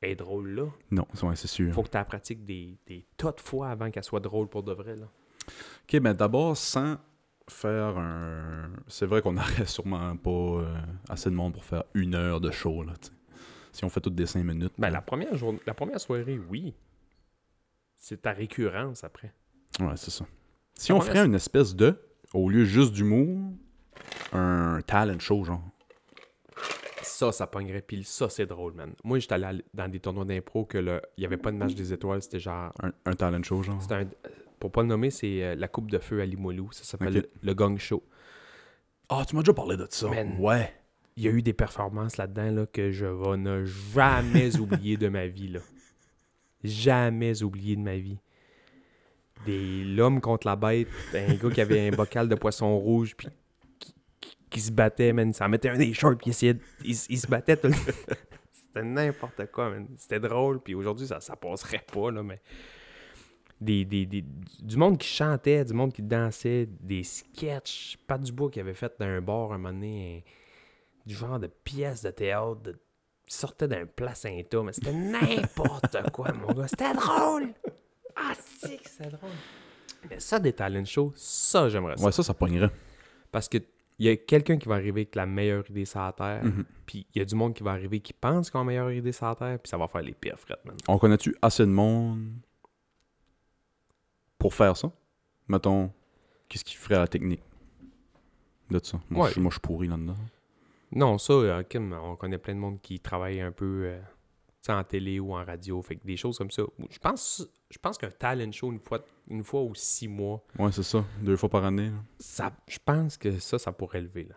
elle est drôle là. Non, ouais, c'est sûr. Faut que tu la pratiques des, des tas de fois avant qu'elle soit drôle pour de vrai, là. Ok, mais d'abord, sans faire un. C'est vrai qu'on n'aurait sûrement pas euh, assez de monde pour faire une heure de show, là. Si on fait toutes des 5 minutes. Ben, là. la première, journée, la première soirée, oui. C'est ta récurrence après. Ouais, c'est ça. Si on première, ferait une espèce de, au lieu juste d'humour, un talent show, genre. Ça, ça pognerait. Puis ça, c'est drôle, man. Moi, j'étais allé dans des tournois d'impro que le... il n'y avait pas de match des étoiles. C'était genre. Un, un talent show, genre. C'était un... Pour pas le nommer, c'est euh, la Coupe de Feu à Limoilou. Ça s'appelle Ok. le Gong Show. Ah, tu m'as déjà parlé de ça. Man. Ouais. Il y a eu des performances là-dedans là, que je vais ne jamais oublier de ma vie. Là. Jamais oublier de ma vie. Des l'homme contre la bête, un gars qui avait un bocal de poisson rouge, puis qui, se battait, man. S'en mettait un des shorts, puis il, se battait tout le C'était n'importe quoi, man. C'était drôle, puis aujourd'hui, ça, ça passerait pas, là, mais. Des, des- des- du monde qui chantait, du monde qui dansait, des sketchs. Pat Dubois qui avait fait d'un bar un moment donné, un- du genre de pièce de théâtre de- sortait d'un placenta, mais c'était n'importe quoi, mon gars. C'était drôle! Ah, si que c'était drôle! Mais ça, des talent shows, ça, j'aimerais ça. Ouais, ça, ça pognerait. Parce que il y a quelqu'un qui va arriver avec la meilleure idée sur la Terre, Mhm. puis il y a du monde qui va arriver qui pense qu'on a la meilleure idée sur la Terre, puis ça va faire les pires frettes, man. On connaît-tu assez de monde pour faire ça? Mettons, qu'est-ce qui ferait la technique de ça? Moi, Ouais. je suis- moi, je suis pourri là-dedans. Non, ça, euh, Kim, on connaît plein de monde qui travaille un peu euh, en télé ou en radio, fait que des choses comme ça. Je pense, je pense qu'un talent show une fois, une fois ou six mois, Ouais, c'est ça. Deux fois par année. là. ça, je pense que ça, ça pourrait lever, là.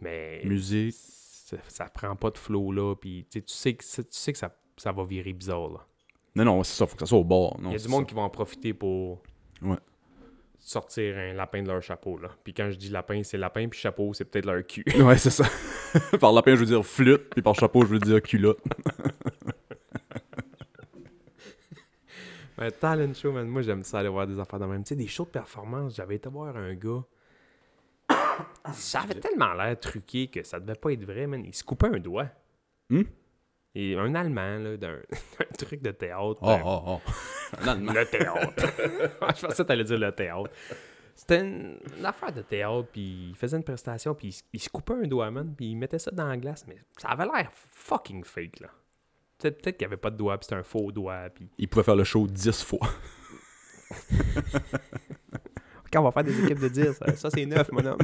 Mais Musique. ça, ça prend pas de flow, là, puis tu sais, tu sais que, ça- tu sais que ça, ça va virer bizarre, là. Non, non, c'est ça. Faut que ça soit au bord. Il y a du monde qui va en profiter pour Ouais. Sortir un lapin de leur chapeau, là. Puis quand je dis lapin, c'est lapin, puis chapeau, c'est peut-être leur cul. Ouais, c'est ça. par lapin, je veux dire flûte, puis par chapeau, je veux dire culotte. Un talent show, man. Moi, j'aime ça aller voir des affaires de même. Tu sais, des shows de performance. J'avais été voir un gars. Ça avait tellement l'air truqué que ça devait pas être vrai, man. Il se coupait un doigt. Hmm? Et un Allemand, là, d'un un truc de théâtre. Oh, un- oh, oh. Un Allemand. Le théâtre. je pensais que t'allais dire le théâtre. C'était une, une affaire de théâtre, puis il faisait une prestation, puis il, se- il se coupait un doigt, man, puis il mettait ça dans la glace, mais ça avait l'air fucking fake, là. Peut-être qu'il n'y avait pas de doigt, puis c'était un faux doigt, puis... Il pouvait faire le show 10 fois. Quand on va faire des équipes de 10, ça, ça, c'est 9, mon homme.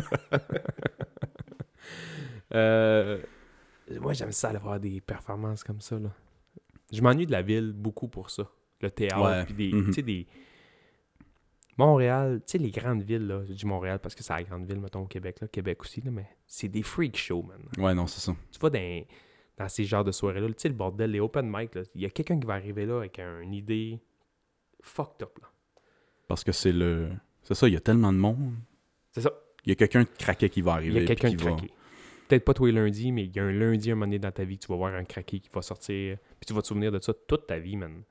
Euh, moi, j'aime ça aller voir des performances comme ça. Là. Je m'ennuie de la ville beaucoup pour ça. Le théâtre, Ouais. puis des, tu sais, des... Montréal, tu sais, les grandes villes, là, je dis Montréal parce que c'est la grande ville, mettons, au Québec, là, Québec aussi, là, mais c'est des freak shows, man. Ouais, non, c'est ça. Tu vas dans, dans ces genres de soirées-là, tu sais, le bordel, les open mic, là, il y a quelqu'un qui va arriver là avec un- une idée fucked up, là. Parce que c'est le. C'est ça, il y a tellement de monde. C'est ça. Il y a quelqu'un de craqué qui va Il arriver. y a quelqu'un de va- craqué. Peut-être pas tous les lundis, mais il y a un lundi, un moment donné dans ta vie, que tu vas voir un craqué qui va sortir. Puis tu vas te souvenir de ça toute ta vie, man.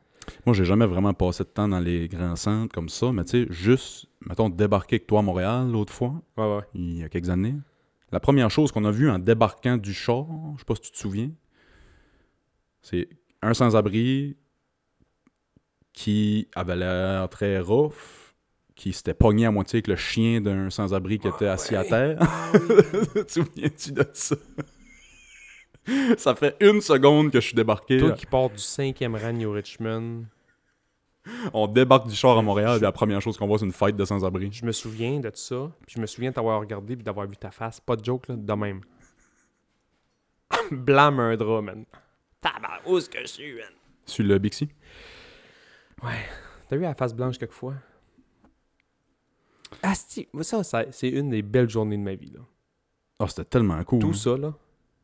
Moi, j'ai jamais vraiment passé de temps dans les grands centres comme ça, mais tu sais, juste, mettons, débarquer avec toi à Montréal l'autre fois, Ouais, ouais. il y a quelques années. La première chose qu'on a vue en débarquant du char, je sais pas si tu te souviens, c'est un sans-abri qui avait l'air très rough, qui s'était pogné à moitié avec le chien d'un sans-abri qui était assis à terre. te souviens-tu de ça? ça fait une seconde que je suis débarqué. Toi qui pars du cinquième rang New Richmond, On débarque du char à Montréal, et la première chose qu'on voit, c'est une fête de sans-abri. je me souviens de ça. Puis je me souviens de t'avoir regardé puis d'avoir vu ta face. Pas de joke, là, de même. Blâme un drap, man. Tabarnak, où est-ce que je suis, man? Sur le Bixi? Ouais. T'as vu la face blanche quelquefois? Ah, si, ça, ça c'est une des belles journées de ma vie, là. Ah, c'était tellement cool. Tout hein. ça, là.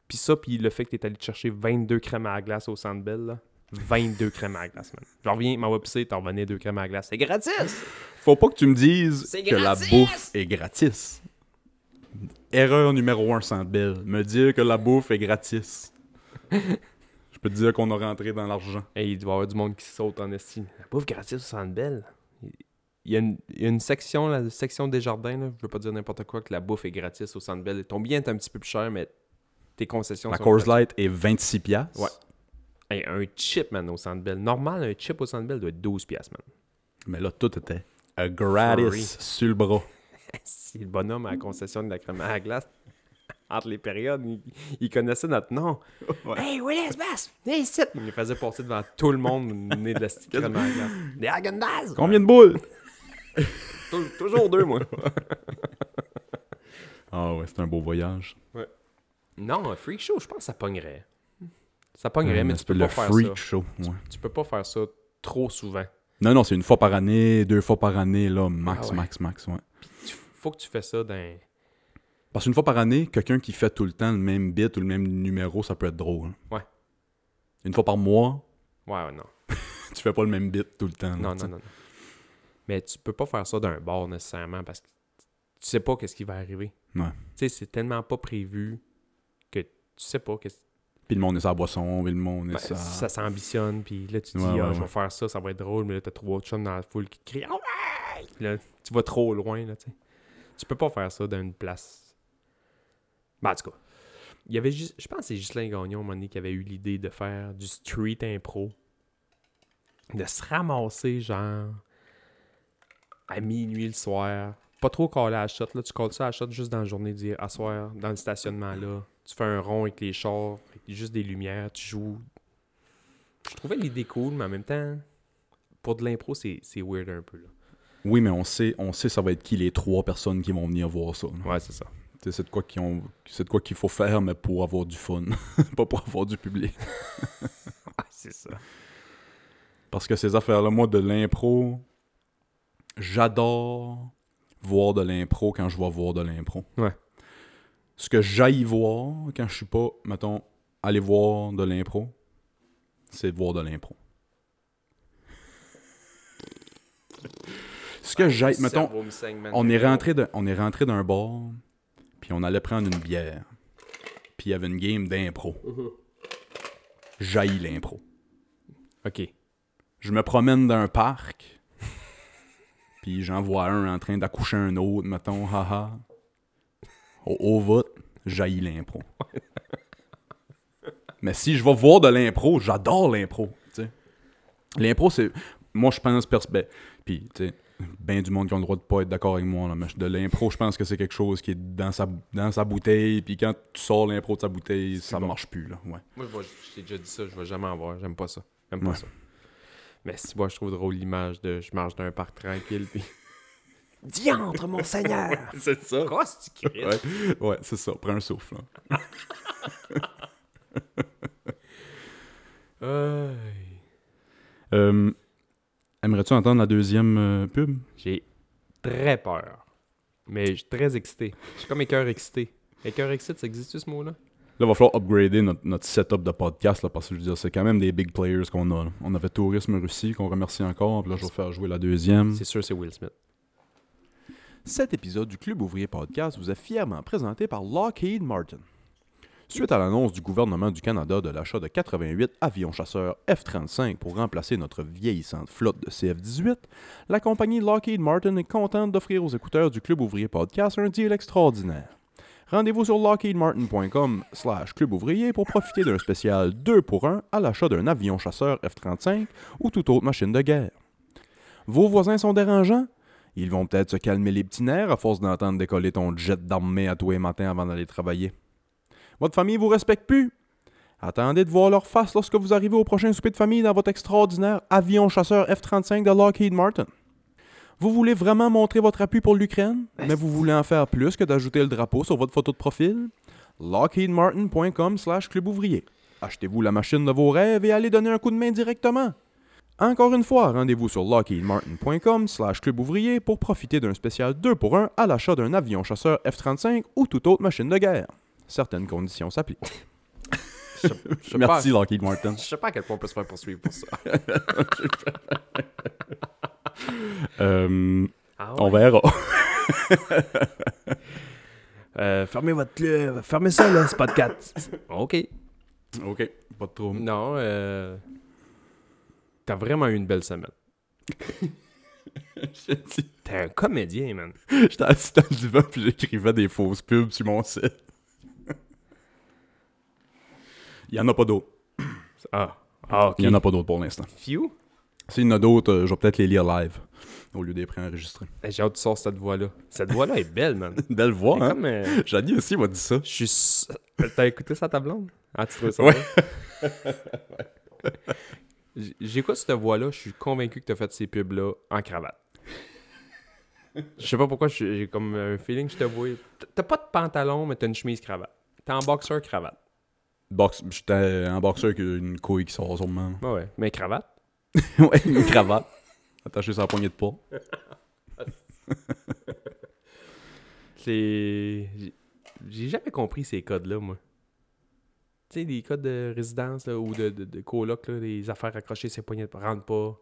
Puis ça, puis le fait que t'es allé te chercher 22 crèmes à la glace au Centre Bell, là. 22 crèmes à la glace, man. Je reviens, va pisser, t'en revenais deux crèmes à la glace. C'est gratis! Faut pas que tu me dises que la bouffe est gratis. Erreur numéro un, sans belle. Me dire que la bouffe est gratis. Je peux te dire qu'on a rentré dans l'argent. Hey, il doit y avoir du monde qui saute en estime. La bouffe gratis au Centre Bell? Il y, a une, il y a une section, la section des jardins, là. Je veux pas dire n'importe quoi, que la bouffe est gratis au Centre Bell. Ton bien est un petit peu plus cher, mais tes concessions La sont Coors. Light est 26 piastres. Ouais. Hey, un chip, man, au Centre Bell. Normal, un chip au Centre Bell doit être 12 piastres, man. Mais là, tout était a gratis sur le bras. Si le bonhomme à la concession de la crème à la glace, entre les périodes, il, il connaissait notre nom. Ouais. Hey, Willis Bass! Hey, ici! Il nous faisait passer devant tout le monde, né de la crème à la glace. Des Häagen-Dazs! Combien de boules? Tou- Toujours deux, moi. Ah ouais, c'est un beau voyage. Ouais. Non, un freak show, je pense que ça pognerait. Ça pognerait, mais tu peux le pas faire freak ça. show. ouais. Tu peux pas faire ça trop souvent. Non, non, c'est une fois par année, deux fois par année, là, max, Ah ouais. max, max, ouais. Tu- faut que tu fais ça dans. Parce qu'une fois par année, quelqu'un qui fait tout le temps le même bit ou le même numéro, ça peut être drôle. hein. Ouais. Une fois par mois, Ouais, ouais, non. tu fais pas le même bit tout le temps. là, non, non, non. Mais tu peux pas faire ça d'un bar nécessairement parce que tu sais pas qu'est-ce qui va arriver. Ouais. Tu sais, c'est tellement pas prévu que tu sais pas qu'est-ce Puis le monde est sa boisson, puis le monde est ben, sa... ça s'ambitionne, puis là tu te dis, Ouais, ah, je vais faire ça, ça va être drôle, mais là t'as trois chums dans la foule qui te crient, ah ouais! Là, tu vas trop loin, là, tu sais. Tu peux pas faire ça dans une place. Ben, en tout cas, il y avait juste, je pense que c'est Ghislain Gagnon, à un moment donné, qui avait eu l'idée de faire du street impro. De se ramasser, genre, à minuit le soir. Pas trop caler à la shot, là. Tu colles ça à la shot juste dans la journée, dire, à soir, dans le stationnement, là. Tu fais un rond avec les chars, avec juste des lumières, tu joues. Je trouvais l'idée cool, mais en même temps, pour de l'impro, c'est weird un peu, là. Oui, mais on sait, on sait ça va être qui les trois personnes qui vont venir voir ça. là. Ouais, c'est ça. C'est de quoi qu'ils ont... c'est de quoi qu'il faut faire, mais pour avoir du fun, pas pour avoir du public. Ouais, c'est ça. Parce que ces affaires-là, moi, de l'impro, j'adore voir de l'impro quand je vais voir de l'impro. Ouais. Ce que j'aille voir quand je suis pas, mettons, aller voir de l'impro, c'est voir de l'impro. Ce que j'aille, Le mettons, on est rentré de- on est rentré d'un bar, puis on allait prendre une bière. Puis il y avait une game d'impro. J'haïs l'impro. Ok. Je me promène dans un parc, puis j'en vois un en train d'accoucher un autre, mettons, haha. Au, au vote, j'haïs l'impro. Mais si je vais voir de l'impro, j'adore l'impro. L'impro, c'est... Moi, je pense... Pers... Ben, puis, tu sais, ben du monde qui ont le droit de pas être d'accord avec moi, là, mais de l'impro, je pense que c'est quelque chose qui est dans sa, dans sa bouteille, puis quand tu sors l'impro de sa bouteille, ça bon. marche plus, là, ouais. Moi, je, t'ai déjà dit ça, je vais jamais en voir. J'aime pas ça. J'aime pas ça. Mais si moi, je trouve drôle l'image de je marche dans un parc tranquille, puis. Diantre, mon seigneur! c'est ça. Quoi, c'est? Ouais, ouais c'est ça. Prends un souffle. Euh, Aimerais-tu entendre la deuxième euh, pub? J'ai très peur. Mais je suis très excité. Je suis comme écœur excité. Écœur excité, ça existe ce mot-là? Là, il va falloir upgrader notre, notre setup de podcast, là, parce que je veux dire, c'est quand même des big players qu'on a. là. On avait Tourisme Russie, qu'on remercie encore, puis là, je vais faire jouer la deuxième. C'est sûr, c'est Will Smith. Cet épisode du Club Ouvrier Podcast vous est fièrement présenté par Lockheed Martin. Suite à l'annonce du gouvernement du Canada de l'achat de 88 avions chasseurs F-35 pour remplacer notre vieillissante flotte de CF-18, la compagnie Lockheed Martin est contente d'offrir aux écouteurs du Club Ouvrier Podcast un deal extraordinaire. Rendez-vous sur lockheedmartin.com slash club ouvrier pour profiter d'un spécial 2 pour 1 à l'achat d'un avion chasseur F-35 ou toute autre machine de guerre. Vos voisins sont dérangeants? Ils vont peut-être se calmer les petits nerfs à force d'entendre décoller ton jet d'armée à tous les matins avant d'aller travailler. Votre famille vous respecte plus? Attendez de voir leur face lorsque vous arrivez au prochain souper de famille dans votre extraordinaire avion chasseur F-35 de Lockheed Martin. Vous voulez vraiment montrer votre appui pour l'Ukraine, mais vous voulez en faire plus que d'ajouter le drapeau sur votre photo de profil? lockheedmartin.com slash club ouvrier. Achetez-vous la machine de vos rêves et allez donner un coup de main directement. Encore une fois, rendez-vous sur lockheedmartin.com slash club ouvrier pour profiter d'un spécial 2 pour 1 à l'achat d'un avion chasseur F-35 ou toute autre machine de guerre. Certaines conditions s'appliquent. Je je Merci, pas- Lockheed Martin. Je sais pas à quel point on peut se faire poursuivre pour ça. Euh, Ah On verra. Euh, fermez votre club. Fermez ça, là, ce podcast. OK. ok, pas de trouble. Non, euh... T'as vraiment eu une belle semaine. Je dis- T'es un comédien, man. J'étais assis dans le divan puis j'écrivais des fausses pubs sur mon site. Il y en a pas d'autres. Ah. Ah, OK. Il y en a pas d'autres pour l'instant. Few? S'il y en a d'autres, euh, je vais peut-être les lire live au lieu des préenregistrés. Eh, J'ai hâte tu sors cette voix-là. Cette voix-là est belle, man. Belle voix, hein? comme... euh, Janie aussi m'a dit ça. Je suis... T'as écouté ça, ta blonde? Ah, tu trouves ça Ouais. J'écoute cette voix-là, je suis convaincu que t'as fait ces pubs-là en cravate. Je sais pas pourquoi, j'ai comme un feeling que je te vois... T'as pas de pantalon, mais t'as une chemise cravate. T'es en boxeur cravate. Box... J'étais un boxeur avec une couille qui sort sûrement. Ouais. Mais cravate? ouais, une cravate. Attaché sur la poignée de pas. C'est. j'ai- jamais compris ces codes-là, moi. Tu sais, les codes de résidence là, ou de, de, de coloc, là, les affaires accrochées, c'est poignées de rentre pas.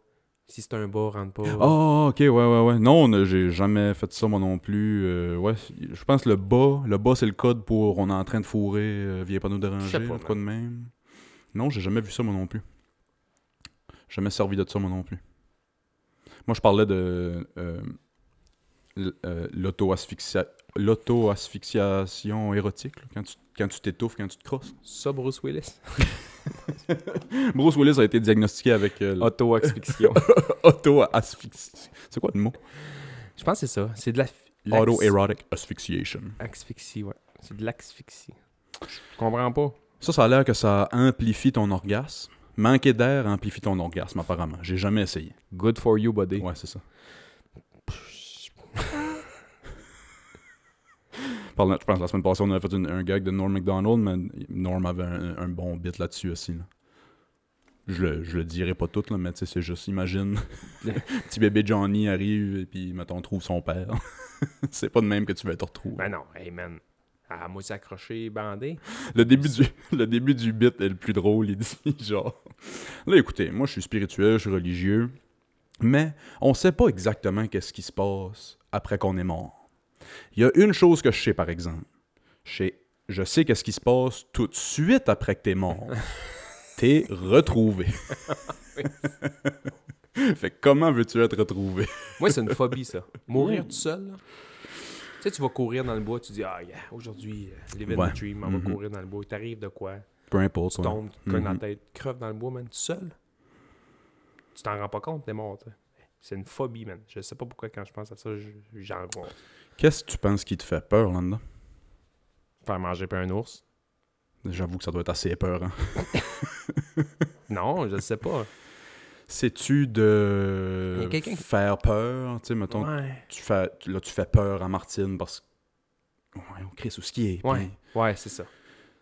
Si c'est un bas, rentre pas. Ah, ok, ouais, ouais, ouais. Non, j'ai jamais fait ça, moi non plus. Euh, ouais, je pense que le bas, le bas, c'est le code pour on est en train de fourrer, euh, viens pas nous déranger, pas, quoi de même. Non, j'ai jamais vu ça, moi non plus. Jamais servi de ça, moi non plus. Moi, je parlais de euh, euh, l'auto-asphyxia- l'auto-asphyxiation érotique, là, quand tu quand tu t'étouffes, quand tu te crosses. Ça, Bruce Willis. Bruce Willis a été diagnostiqué avec euh, Auto-asphyxion. auto-asphyxie. C'est quoi le mot? Je pense que c'est ça. C'est de la. Auto-erotic asphyxiation. Asphyxie, ouais. C'est de l'asphyxie. Je comprends pas. Ça, ça a l'air que ça amplifie ton orgasme. Manquer d'air amplifie ton orgasme, apparemment. J'ai jamais essayé. Good for you, buddy. Ouais, c'est ça. Parlant- je pense que la semaine passée, on avait fait une- un gag de Norm MacDonald, mais Norm avait un, un bon bit là-dessus aussi. là. Je, le, je le dirai pas tout, là, mais tu sais, c'est juste, imagine, petit bébé Johnny arrive et puis, mettons, trouve son père. c'est pas de même que tu vas te retrouver. Ben non, hey man. À moitié accroché, bandé. Le début, du, le début du bit est le plus drôle. Il dit genre Là, écoutez, moi je suis spirituel, je suis religieux, mais on sait pas exactement qu'est-ce qui se passe après qu'on est mort. Il y a une chose que je sais par exemple. Je sais, je sais qu'est-ce qui se passe tout de suite après que t'es mort. T'es retrouvé. fait que comment veux-tu être retrouvé? Moi, c'est une phobie, ça. Mourir tout seul, là. Tu sais, tu vas courir dans le bois, tu dis, ah, yeah, aujourd'hui, euh, living Ouais. the dream, on va courir dans le bois. T'arrives de quoi? Peu importe. Tu tombes, tu cognes la Mhm. tête, crèves dans le bois, man, tout seul. Tu t'en rends pas compte, t'es mort. C'est une phobie, man. Je sais pas pourquoi, quand je pense à ça, je- j'angoisse. Qu'est-ce que tu penses qui te fait peur là-dedans? Faire manger par un ours? J'avoue que ça doit être assez peur. Hein? Non, je sais pas. Y de faire peur? Tu sais, mettons, Ouais. tu fais, là, tu fais peur à Martine parce que. Ouais, on Chris, où ce qui est? Ouais. puis, Ouais, c'est ça. tu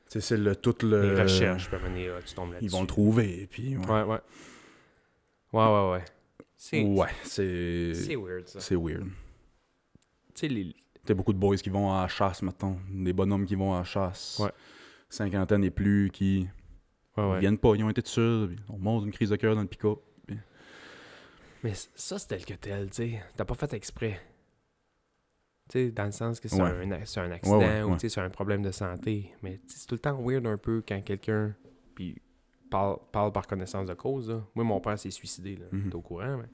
sais, c'est le tout le. Les recherches, tu tombes là-dessus. Ils vont le trouver, puis. Ouais. Ouais, ouais. Ouais, ouais, ouais. C'est Ouais, c'est. c'est weird, ça. C'est weird. Tu sais, les... T'as beaucoup de boys qui vont à la chasse, mettons. Des bonhommes qui vont à la chasse. Ouais. Cinquantaine et plus qui. Ouais, Ils ouais. viennent pas, ils ont été seuls. puis On monte une crise de cœur dans le pick-up. Mais ça, c'est tel que tel, tu sais. T'as pas fait exprès. Tu sais, dans le sens que c'est Ouais. un, c'est un accident ouais, ou ouais. tu sais, c'est un problème de santé. Mais c'est tout le temps weird un peu quand quelqu'un puis parle, parle par connaissance de cause. là. Moi, mon père s'est suicidé, là. Mhm. T'es au courant, mais...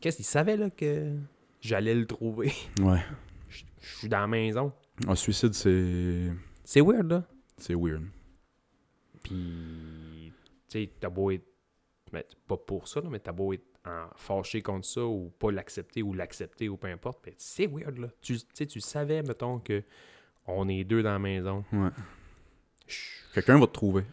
Qu'est-ce qu'il savait, là, que j'allais le trouver? Ouais. Je je suis dans la maison. Un suicide, c'est. C'est weird, là. C'est weird. Puis, tu sais, t'as beau être. Ben, pas pour ça, là, mais t'as beau être en fâché contre ça ou pas l'accepter ou l'accepter ou peu importe. mais c'est weird, là. Tu tu sais, tu savais, mettons, que on est deux dans la maison. Ouais. Quelqu'un va te trouver.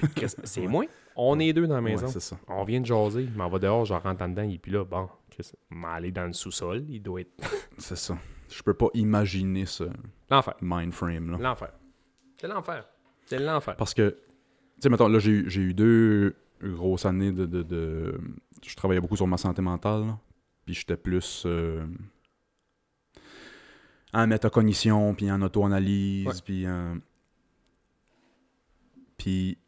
C'est moi. On est deux dans la maison. Ça. on vient de jaser. Il m'en va dehors, je rentre en dedans. Est plus là. Bon, Chris, il m'a allé dans le sous-sol. Il doit être. C'est ça. Je peux pas imaginer ce L'enfer. mind frame là. L'enfer. C'est l'enfer. C'est l'enfer. Parce que, tu sais, mettons, là, j'ai eu deux grosses années de, de, de- Je travaillais beaucoup sur ma santé mentale, là. Puis j'étais plus euh, en métacognition, puis en auto-analyse, Ouais. puis en... Puis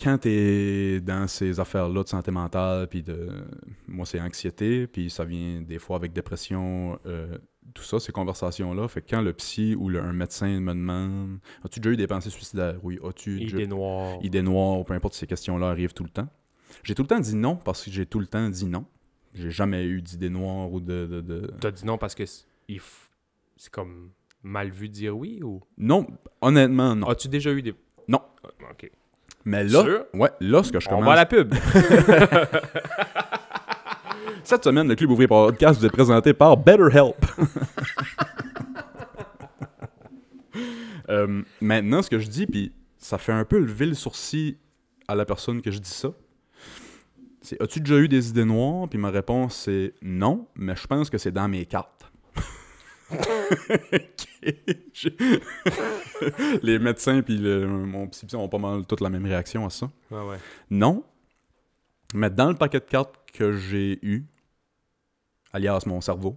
quand t'es dans ces affaires-là de santé mentale, puis de... Moi, c'est anxiété, puis ça vient des fois avec dépression, euh, tout ça, ces conversations-là. Fait que quand le psy ou le, un médecin me demande « As-tu déjà eu des pensées suicidaires? » Oui. « As-tu déjà... Idée noire. idées noires? » ou peu importe, ces questions-là arrivent tout le temps. J'ai tout le temps dit non, parce que j'ai tout le temps dit non. J'ai jamais eu d'idées noires ou de... de, de- T'as dit non parce que c'est f- comme mal vu de dire oui ou? Non, honnêtement, non. As-tu déjà eu des. Non. Ah, Ok. Mais là, ouais, là, ce que je On commence... va à la pub. Cette semaine, le Club Ouvrier Podcast vous est présenté par BetterHelp. Euh, maintenant, ce que je dis, puis ça fait un peu lever le sourcil à la personne que je dis ça, c'est As-tu déjà eu des idées noires? Puis ma réponse, c'est non, mais je pense que c'est dans mes cartes. Les médecins puis le- mon psy ont pas mal toute la même réaction à ça. Ouais. Non. Mais dans le paquet de cartes que j'ai eu, alias mon cerveau,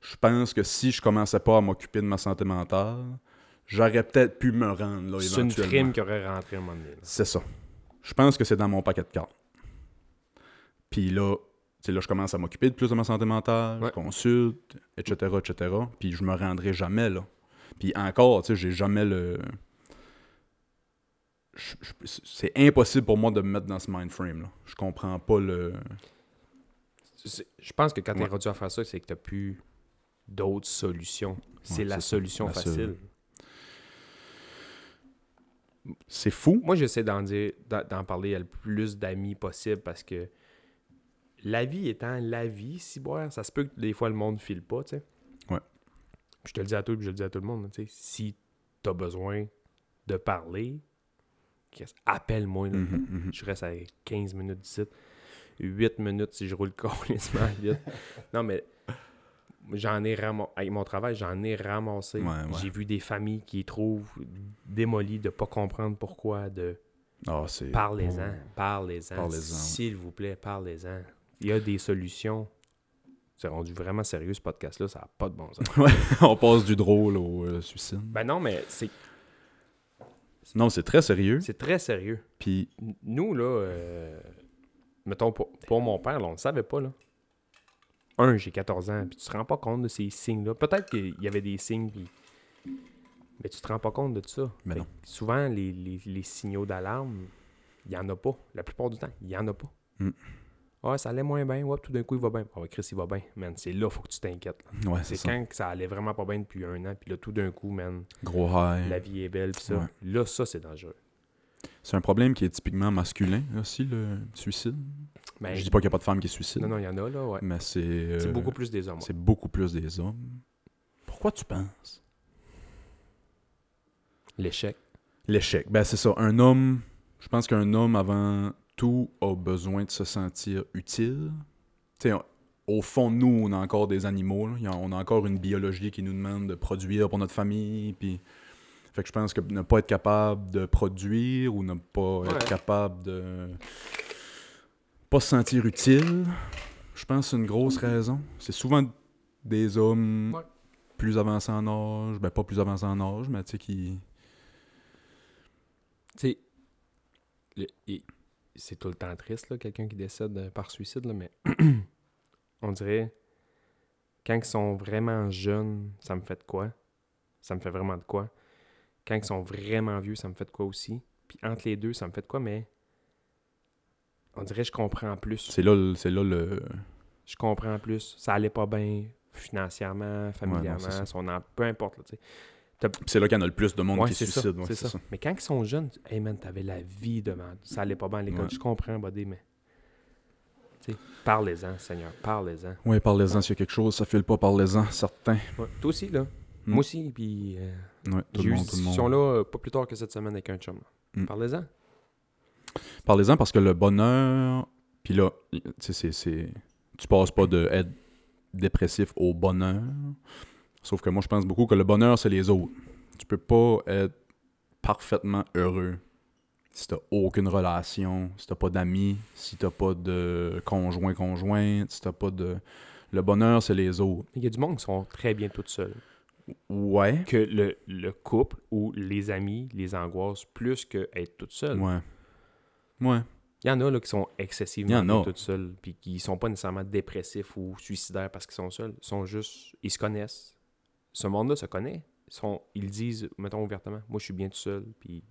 je pense que si je commençais pas à m'occuper de ma santé mentale, j'aurais peut-être pu me rendre là C'est une frime qui aurait rentré un moment donné. là. C'est ça. Je pense que c'est dans mon paquet de cartes. Puis là, là, je commence à m'occuper de plus de ma santé mentale, Ouais. je consulte, etc., etc. Puis je me rendrai jamais là. Puis encore, tu sais, j'ai jamais le... C'est impossible pour moi de me mettre dans ce mind frame là. Je comprends pas le... Je pense que quand t'es Ouais. rendu à faire ça, c'est que t'as plus d'autres solutions. C'est Ouais, la solution La facile. C'est fou. Moi, j'essaie d'en dire, d'en parler à le plus d'amis possible parce que la vie étant la vie, si boire, ça se peut que des fois le monde file pas, tu sais. Ouais. Puis je te le dis à toi, puis je le dis à tout le monde, tu sais. Si t'as besoin de parler, appelle-moi. Mhm, mhm. Je reste à 15 minutes d'ici. 8 minutes si je roule complètement vite. Non, mais j'en ai ramassé. Avec mon travail, j'en ai ramassé. Ouais, ouais. J'ai vu des familles qui trouvent démolies de pas comprendre pourquoi, de Ah, parlez-en, parlez-en. S'il vous plaît, parlez-en. Il y a des solutions. C'est rendu vraiment sérieux ce podcast-là, ça n'a pas de bon sens. Ouais, on passe du drôle au euh, suicide. ben non, mais c'est Non, c'est très sérieux. c'est très sérieux. Puis Nous, là, euh, mettons, pour, pour mon père, là, on ne savait pas, là. Un, j'ai 14 ans, puis tu te rends pas compte de ces signes-là. Peut-être qu'il y avait des signes, puis... mais tu te rends pas compte de tout ça. Mais non. Souvent, les, les- les signaux d'alarme, il y en a pas. La plupart du temps, il y en a pas. Mm. Ah, ça allait moins bien. Ouais, tout d'un coup, il va bien. Ah, ouais, Chris, il va bien. Man, c'est là, faut que tu t'inquiètes. ouais, C'est quand que ça allait vraiment pas bien depuis un an, puis là, tout d'un coup, man, Gros high. la vie est belle, puis ça. Ouais. Là, ça, c'est dangereux. C'est un problème qui est typiquement masculin aussi, le suicide. Ben, Je dis pas qu'il n'y a pas de femmes qui se suicident, Non, non, il y en a, là, ouais. mais c'est... euh, C'est beaucoup plus des hommes. ouais. C'est beaucoup plus des hommes. Pourquoi tu penses? L'échec. L'échec. Ben c'est ça. Un homme... Je pense qu'un homme, avant tout, a besoin de se sentir utile. Tu sais, au fond, nous, on a encore des animaux. là. On a encore une biologie qui nous demande de produire pour notre famille. Puis... Fait que je pense que ne pas être capable de produire ou ne pas Ouais. être capable de pas se sentir utile, je pense que c'est une grosse raison. C'est souvent des hommes Ouais. plus avancés en âge, ben pas plus avancés en âge, mais tu sais qui Tu sais, c'est tout le temps triste, là, quelqu'un qui décède euh, par suicide, là, mais on dirait, quand ils sont vraiment jeunes, ça me fait de quoi? Ça me fait vraiment de quoi? Quand ils sont vraiment vieux, ça me fait de quoi aussi? Puis entre les deux, ça me fait de quoi, mais on dirait que je comprends plus. c'est là le- c'est là le Je comprends plus. Ça allait pas bien financièrement, familièrement, c'est ça. son em- peu importe. C'est là qu'il y en a le plus de monde Ouais, qui se suicide, ouais, c'est ça. Mais quand ils sont jeunes, hey man, t'avais la vie devant. Ça allait pas bien à l'école. Ouais. Je comprends, buddy, mais. Parlez-en, Seigneur, parlez-en. Ouais, parlez-en s'il y a quelque chose, ça file pas, parlez-en, certain. Ouais, Toi aussi, là. Mm. Moi aussi, puis. euh, Ouais, j'ai eu cette discussion-là euh, pas plus tard que cette semaine avec un chum. Mm. Parlez-en. Parlez-en parce que le bonheur, puis là, c'est, c'est- tu passes pas de être dépressif au bonheur. Sauf que moi, je pense beaucoup que le bonheur, c'est les autres. Tu peux pas être parfaitement heureux si t'as aucune relation, si t'as pas d'amis, si t'as pas de conjoint, conjointe, si t'as pas de... Le bonheur, c'est les autres. Il y a du monde qui sont très bien tout seuls. Ouais. Que le, le couple ou les amis les angoissent plus que être tout seul. Ouais. Ouais. Il y en a là, qui sont excessivement en a. tout seuls, puis qui sont pas nécessairement dépressifs ou suicidaires parce qu'ils sont seuls. Ils sont juste, ils se connaissent. Ce monde-là se connaît. Ils, sont, ils le disent, mettons ouvertement, moi je suis bien tout seul, puis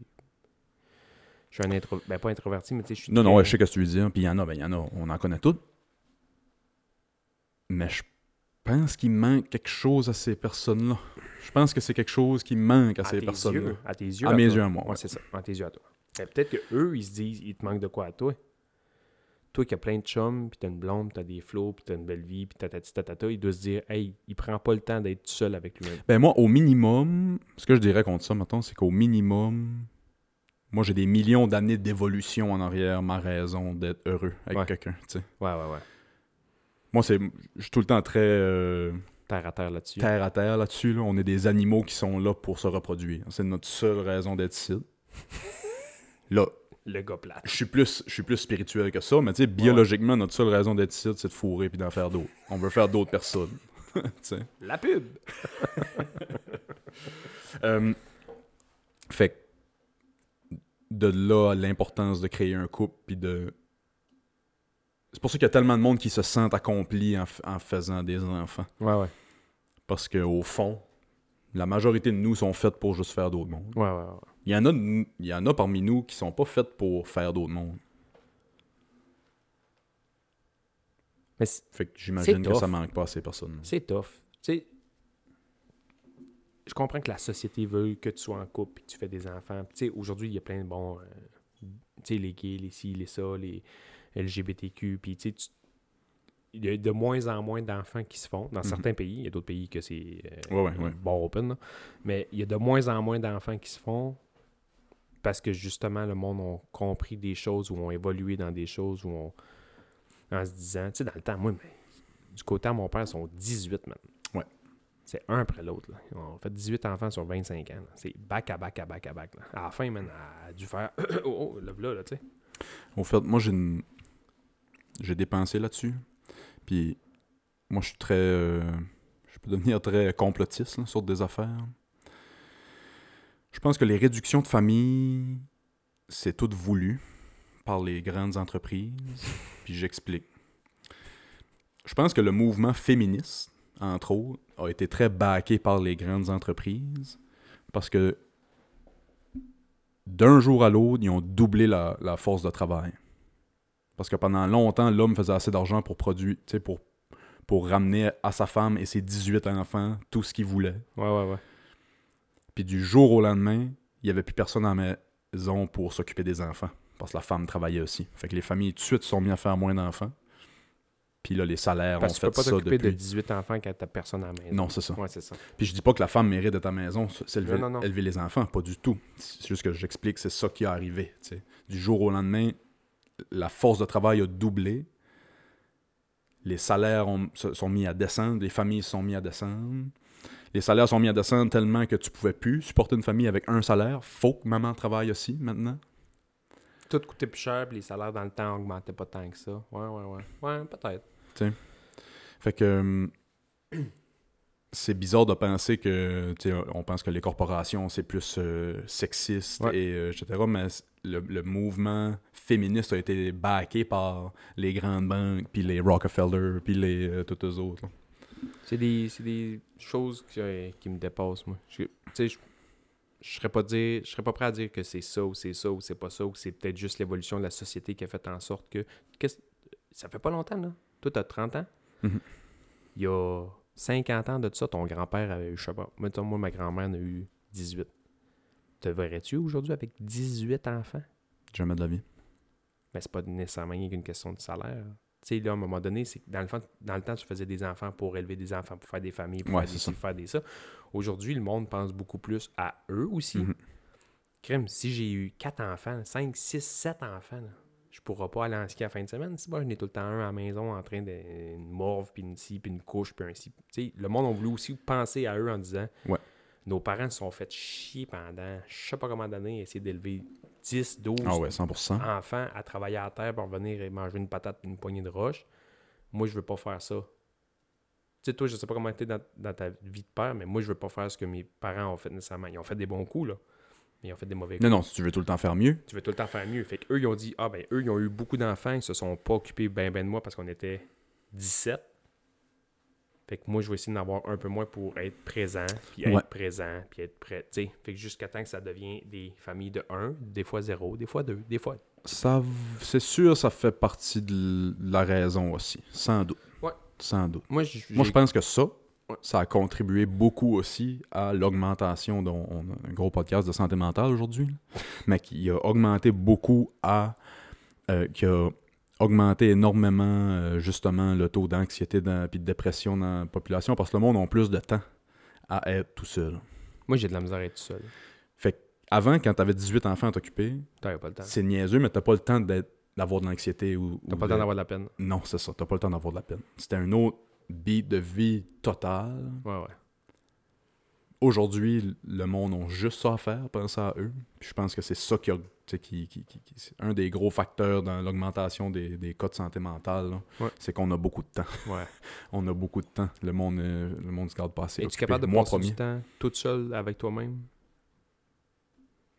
je suis un intro, ben pas introverti, mais tu sais, je suis Non, non, très- ouais, je sais ce que tu veux dire. Puis il y en a, ben il y en a, on en connaît toutes. Mais je pense qu'il manque quelque chose à ces personnes-là. Je pense que c'est quelque chose qui manque à, à ces personnes-là. à tes yeux, À mes toi. yeux, à moi, Ouais, ouais. c'est ça, à tes yeux à toi. Ben, peut-être que eux, ils se disent, il te manque de quoi à toi. Toi qui as plein de chums, puis t'as une blonde, puis t'as des flots, puis t'as une belle vie, puis tatati tatata, il doit se dire, hey, il prend pas le temps d'être seul avec lui-même. Ben moi, au minimum, ce que je dirais contre ça, mettons, c'est qu'au minimum, moi j'ai des millions d'années d'évolution en arrière, ma raison d'être heureux avec Ouais. quelqu'un, tu sais. Ouais, ouais, ouais. Moi, c'est, je suis tout le temps très, euh, Terre à terre là-dessus. terre à terre là-dessus. là. On est des animaux qui sont là pour se reproduire. C'est notre seule raison d'être ici. Là, Le gars plat. je suis plus, je suis plus spirituel que ça, mais tu sais, biologiquement, notre seule raison d'être ici, c'est de fourrer puis d'en faire d'autres. On veut faire d'autres personnes. Tu sais. La pub! Euh, fait de là l'importance de créer un couple puis de c'est pour ça qu'il y a tellement de monde qui se sentent accompli en, faisant des enfants Ouais, ouais. parce que au fond la majorité de nous sont faites pour juste faire d'autres mondes. Ouais, ouais, ouais. Il y en a il y en a parmi nous qui sont pas faites pour faire d'autres mondes. Mais Fait que j'imagine que ça manque pas à ces personnes. c'est tough. Tu sais, je comprends que la société veut que tu sois en couple et que tu fais des enfants. Puis, Tu sais, aujourd'hui, il y a plein de bons. euh, tu sais, les gays, les ci, les ça, les LGBTQ. Puis, tu sais, il y a de moins en moins d'enfants qui se font dans Mhm. certains pays. Il y a d'autres pays que c'est euh, Ouais, ouais, ouais. bon open. là. Mais il y a de moins en moins d'enfants qui se font parce que justement, le monde a compris des choses ou ont évolué dans des choses ou ont. En se disant, tu sais, dans le temps, moi, mais, du côté de mon père, ils sont 18 maintenant. Ouais. C'est un après l'autre. là. On fait 18 enfants sur 25 ans. là. C'est back à back à back à back. là. À la fin, man, a dû faire. oh, oh, le v'là, là, tu sais. Au fait, moi, j'ai une... j'ai dépensé là-dessus. Puis, moi, je suis très. euh, Je peux devenir très complotiste là, sur des affaires. Je pense que les réductions de famille, c'est tout voulu par les grandes entreprises. Puis, j'explique. Je pense que le mouvement féministe, entre autres, a été très backé par les grandes entreprises. Parce que d'un jour à l'autre, ils ont doublé la, la force de travail. Parce que pendant longtemps, l'homme faisait assez d'argent pour produire, pour, pour ramener à sa femme et ses 18 enfants tout ce qu'il voulait. Ouais, ouais, ouais. Puis du jour au lendemain, il n'y avait plus personne à la maison pour s'occuper des enfants. Parce que la femme travaillait aussi. Fait que les familles tout de suite sont mis à faire moins d'enfants. Puis là, les salaires Parce ont que tu peux fait pas ça t'occuper depuis... de 18 enfants quand t'as personne à la maison. Non, c'est ça. Ouais, ça. Puis je dis pas que la femme mérite d'être à la maison, élever, Non, non, non. élever les enfants, pas du tout. C'est juste que j'explique, c'est ça qui est arrivé. Du jour au lendemain, la force de travail a doublé. Les salaires ont- sont mis à descendre, les familles se sont mis à descendre. Les salaires sont mis à descendre tellement que tu pouvais plus supporter une famille avec un salaire. Faut que maman travaille aussi maintenant. Tout coûtait plus cher, puis les salaires dans le temps augmentaient pas tant que ça. Ouais, ouais, ouais. Ouais, peut-être. Fait que hum, c'est bizarre de penser que tu sais, on pense que les corporations c'est plus euh, sexiste Ouais. et euh, etc. Mais le mouvement féministe a été backé par les grandes banques, puis les Rockefeller, puis les euh, toutes autres. C'est des, des choses qui, qui me dépassent, moi. Tu sais, je je serais pas dire je serais pas prêt à dire que c'est ça ou c'est ça ou c'est pas ça ou c'est peut-être juste l'évolution de la société qui a fait en sorte que qu'est-ce- ça fait pas longtemps là toi t'as 30 ans Mhm. il y a 50 ans de ça ton grand-père avait eu je sais pas mettons moi ma grand-mère en a eu 18 te verrais-tu aujourd'hui avec 18 enfants? Jamais de la vie. Mais c'est pas nécessairement rien qu'une question de salaire. Tu sais, là, à un moment donné, c'est dans le, fond, dans le temps, tu faisais des enfants pour élever des enfants, pour faire des familles, pour Ouais, faire des ça. faire des ça. Aujourd'hui, le monde pense beaucoup plus à eux aussi. Mhm. Crème, si j'ai eu 4 enfants, 5, 6, 7 enfants, là, je pourrais pas aller en ski à la fin de semaine. Si moi, j'en ai tout le temps un à la maison en train de une morve, puis une scie, puis une couche, puis un ci. Tu sais, le monde a voulu aussi penser à eux en disant Ouais. nos parents se sont fait chier pendant je sais pas comment d'années à essayer d'élever 10, 12 Ah ouais, 100%. enfant à travailler à terre pour venir et manger une patate et une poignée de roche. Moi, je veux pas faire ça. Tu sais, toi, je sais pas comment tu dans, dans ta vie de père, mais moi, je veux pas faire ce que mes parents ont fait nécessairement. Ils ont fait des bons coups, là. Mais ils ont fait des mauvais coups. Non, non, si tu veux tout le temps faire mieux, Tu veux tout le temps faire mieux. Fait qu'eux, ils ont dit, ah ben, eux, ils ont eu beaucoup d'enfants, ils se sont pas occupés ben ben de moi parce qu'on était 17. Fait que moi, je vais essayer d'en avoir un peu moins pour être présent, puis être Ouais. présent, puis être prêt. Fait que jusqu'à temps que ça devient des familles de 1, des fois 0, des fois 2, des fois ça, c'est sûr, ça fait partie de la raison aussi. Sans doute. Ouais. Sans doute. Moi, je, Moi, je pense que ça, Ouais. ça a contribué beaucoup aussi à l'augmentation. dont On a un gros podcast de santé mentale aujourd'hui, mais qui a augmenté beaucoup à. euh, qui a augmenté énormément, euh, justement, le taux d'anxiété et de dépression dans la population parce que le monde a plus de temps à être tout seul. moi, j'ai de la misère à être tout seul. Fait avant, quand tu avais 18 enfants à t'occuper, T'avais pas le temps. c'est niaiseux, mais t'as pas le temps d'avoir de l'anxiété ou. T'as pas le temps d'avoir de la peine. Non, c'est ça. T'as pas le temps d'avoir de la peine. C'était un autre. beat de vie total. Ouais, ouais. Aujourd'hui, le monde a juste ça à faire, penser à eux. Puis je pense que c'est ça qui, a- qui, qui- qui- c'est un des gros facteurs dans l'augmentation des, des cas de santé mentale. Ouais. C'est qu'on a beaucoup de temps. ouais. On a beaucoup de temps. Le monde, euh, le monde se garde pas assez. Es-tu capable de Moi passer premier. du temps toute seule avec toi-même?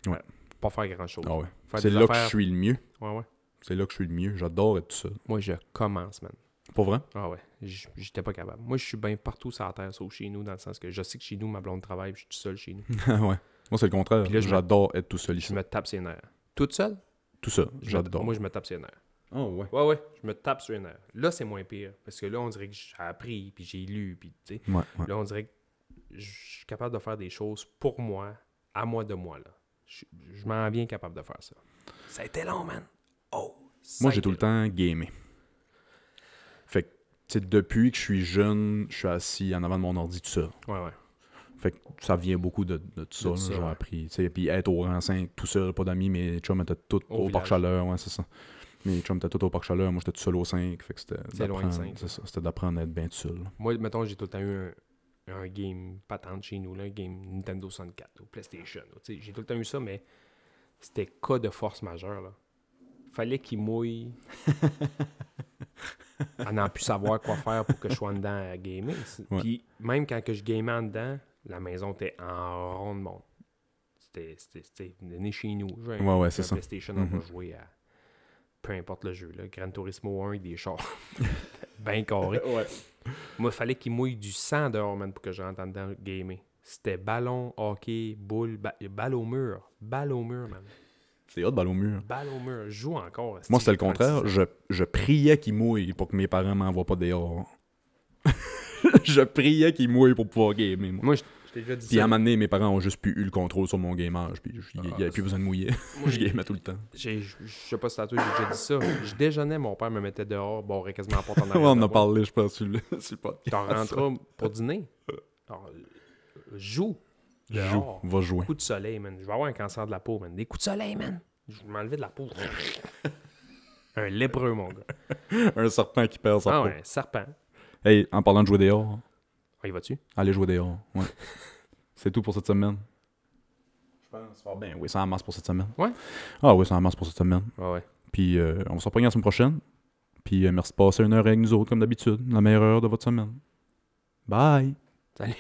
Ouais. Pas faire grand-chose. Ah ouais. C'est là que je suis le mieux. Ouais, ouais. C'est là que je suis le mieux. J'adore être tout seul. Moi, je commence, man. Pas vrai? Ah ouais, j'étais pas capable. Moi, je suis bien partout sur la terre, sauf chez nous, dans le sens que je sais que chez nous, ma blonde travaille, puis je suis tout seul chez nous. ouais. Moi, c'est le contraire. Puis là, J'adore être tout seul ici. Je me tape ses nerfs. Toute seule? Tout seul. J'adore. Moi, je me tape ses nerfs. Oh, ouais. Ouais, ouais, je me tape sur les nerfs. Là, c'est moins pire, parce que là, on dirait que j'ai appris, puis j'ai lu, puis tu sais. Ouais, ouais. Là, on dirait que je suis capable de faire des choses pour moi, à moi de moi, là. Je, je m'en viens capable de faire ça. Ça a été long, man. Oh! ça Moi, j'ai tout le temps gamé. Depuis que je suis jeune, je suis assis en avant de mon ordi tout seul. Ouais, ouais. Fait que ça vient beaucoup de, de tout ça. J'ai ouais. appris. Puis être au rang 5 tout seul, pas d'amis, mes chums étaient tous Au parc chaleur. Ouais, c'est ça. Mes chums étaient tous au parc chaleur. Moi, j'étais tout seul au 5. Fait que c'était C'est loin de d'apprendre- cinq, C'est ça. C'était d'apprendre à être bien tout seul. Moi, mettons, j'ai tout le temps eu un, un game patente chez nous, là, un game Nintendo 64 ou PlayStation. J'ai tout le temps eu ça, mais c'était cas de force majeure. Là. Fallait qu'il mouille. à n'en plus savoir quoi faire pour que je sois en dedans à gamer. Ouais. Puis même quand que je gamais en dedans, la maison était en rond de monde. C'était- né chez nous. J'ai Ouais, ouais, c'est ça. PlayStation, on va Mhm. jouer à peu importe le jeu. Là. Gran Turismo 1 des chars. ben carré. Moi, il fallait qu'il mouille du sang dehors, man, pour que je rentre en dedans gamer. C'était ballon, hockey, boule, ba- balle au mur. Balle au mur, man. C'est hot, balle au mur. Balle au mur. Je joue encore. Moi, c'était le 36 contraire. Je, je priais qu'il mouille pour que mes parents m'envoient pas dehors. je priais qu'il mouille pour pouvoir gamer. Moi. Moi, je je t'ai déjà dit Puis à ça. un moment donné, mes parents ont juste plus eu le contrôle sur mon gamage. Puis il n'y Ah, avait plus besoin de mouiller. Moi, je gamais tout le temps. Je sais pas si t'as j'ai déjà dit ça. Je déjeunais, mon père me mettait dehors. Bon, on aurait quasiment la porte en on en a parlé, je pense, sur le, sur le podcast. T'en rentras pour dîner? Alors, euh, joue. Joue, va jouer. Coup de soleil, man. Je vais avoir un cancer de la peau, man. Des coups de soleil, man. Je vais m'enlever de la peau. un lépreux, mon gars. Un serpent qui perd sa Ah peau. ouais, un serpent. Hey, en parlant de jouer dehors, Ah, il va-tu? allez jouer dehors. Ouais. C'est tout pour cette semaine. Je pense. Ah ben oui, c'est en masse pour cette semaine. Ouais. Ah oui, c'est en masse pour cette semaine. Ouais, ouais. Puis euh, on se reprend la semaine prochaine. Puis euh, merci de passer une heure avec nous autres, comme d'habitude. La meilleure heure de votre semaine. Bye! Salut.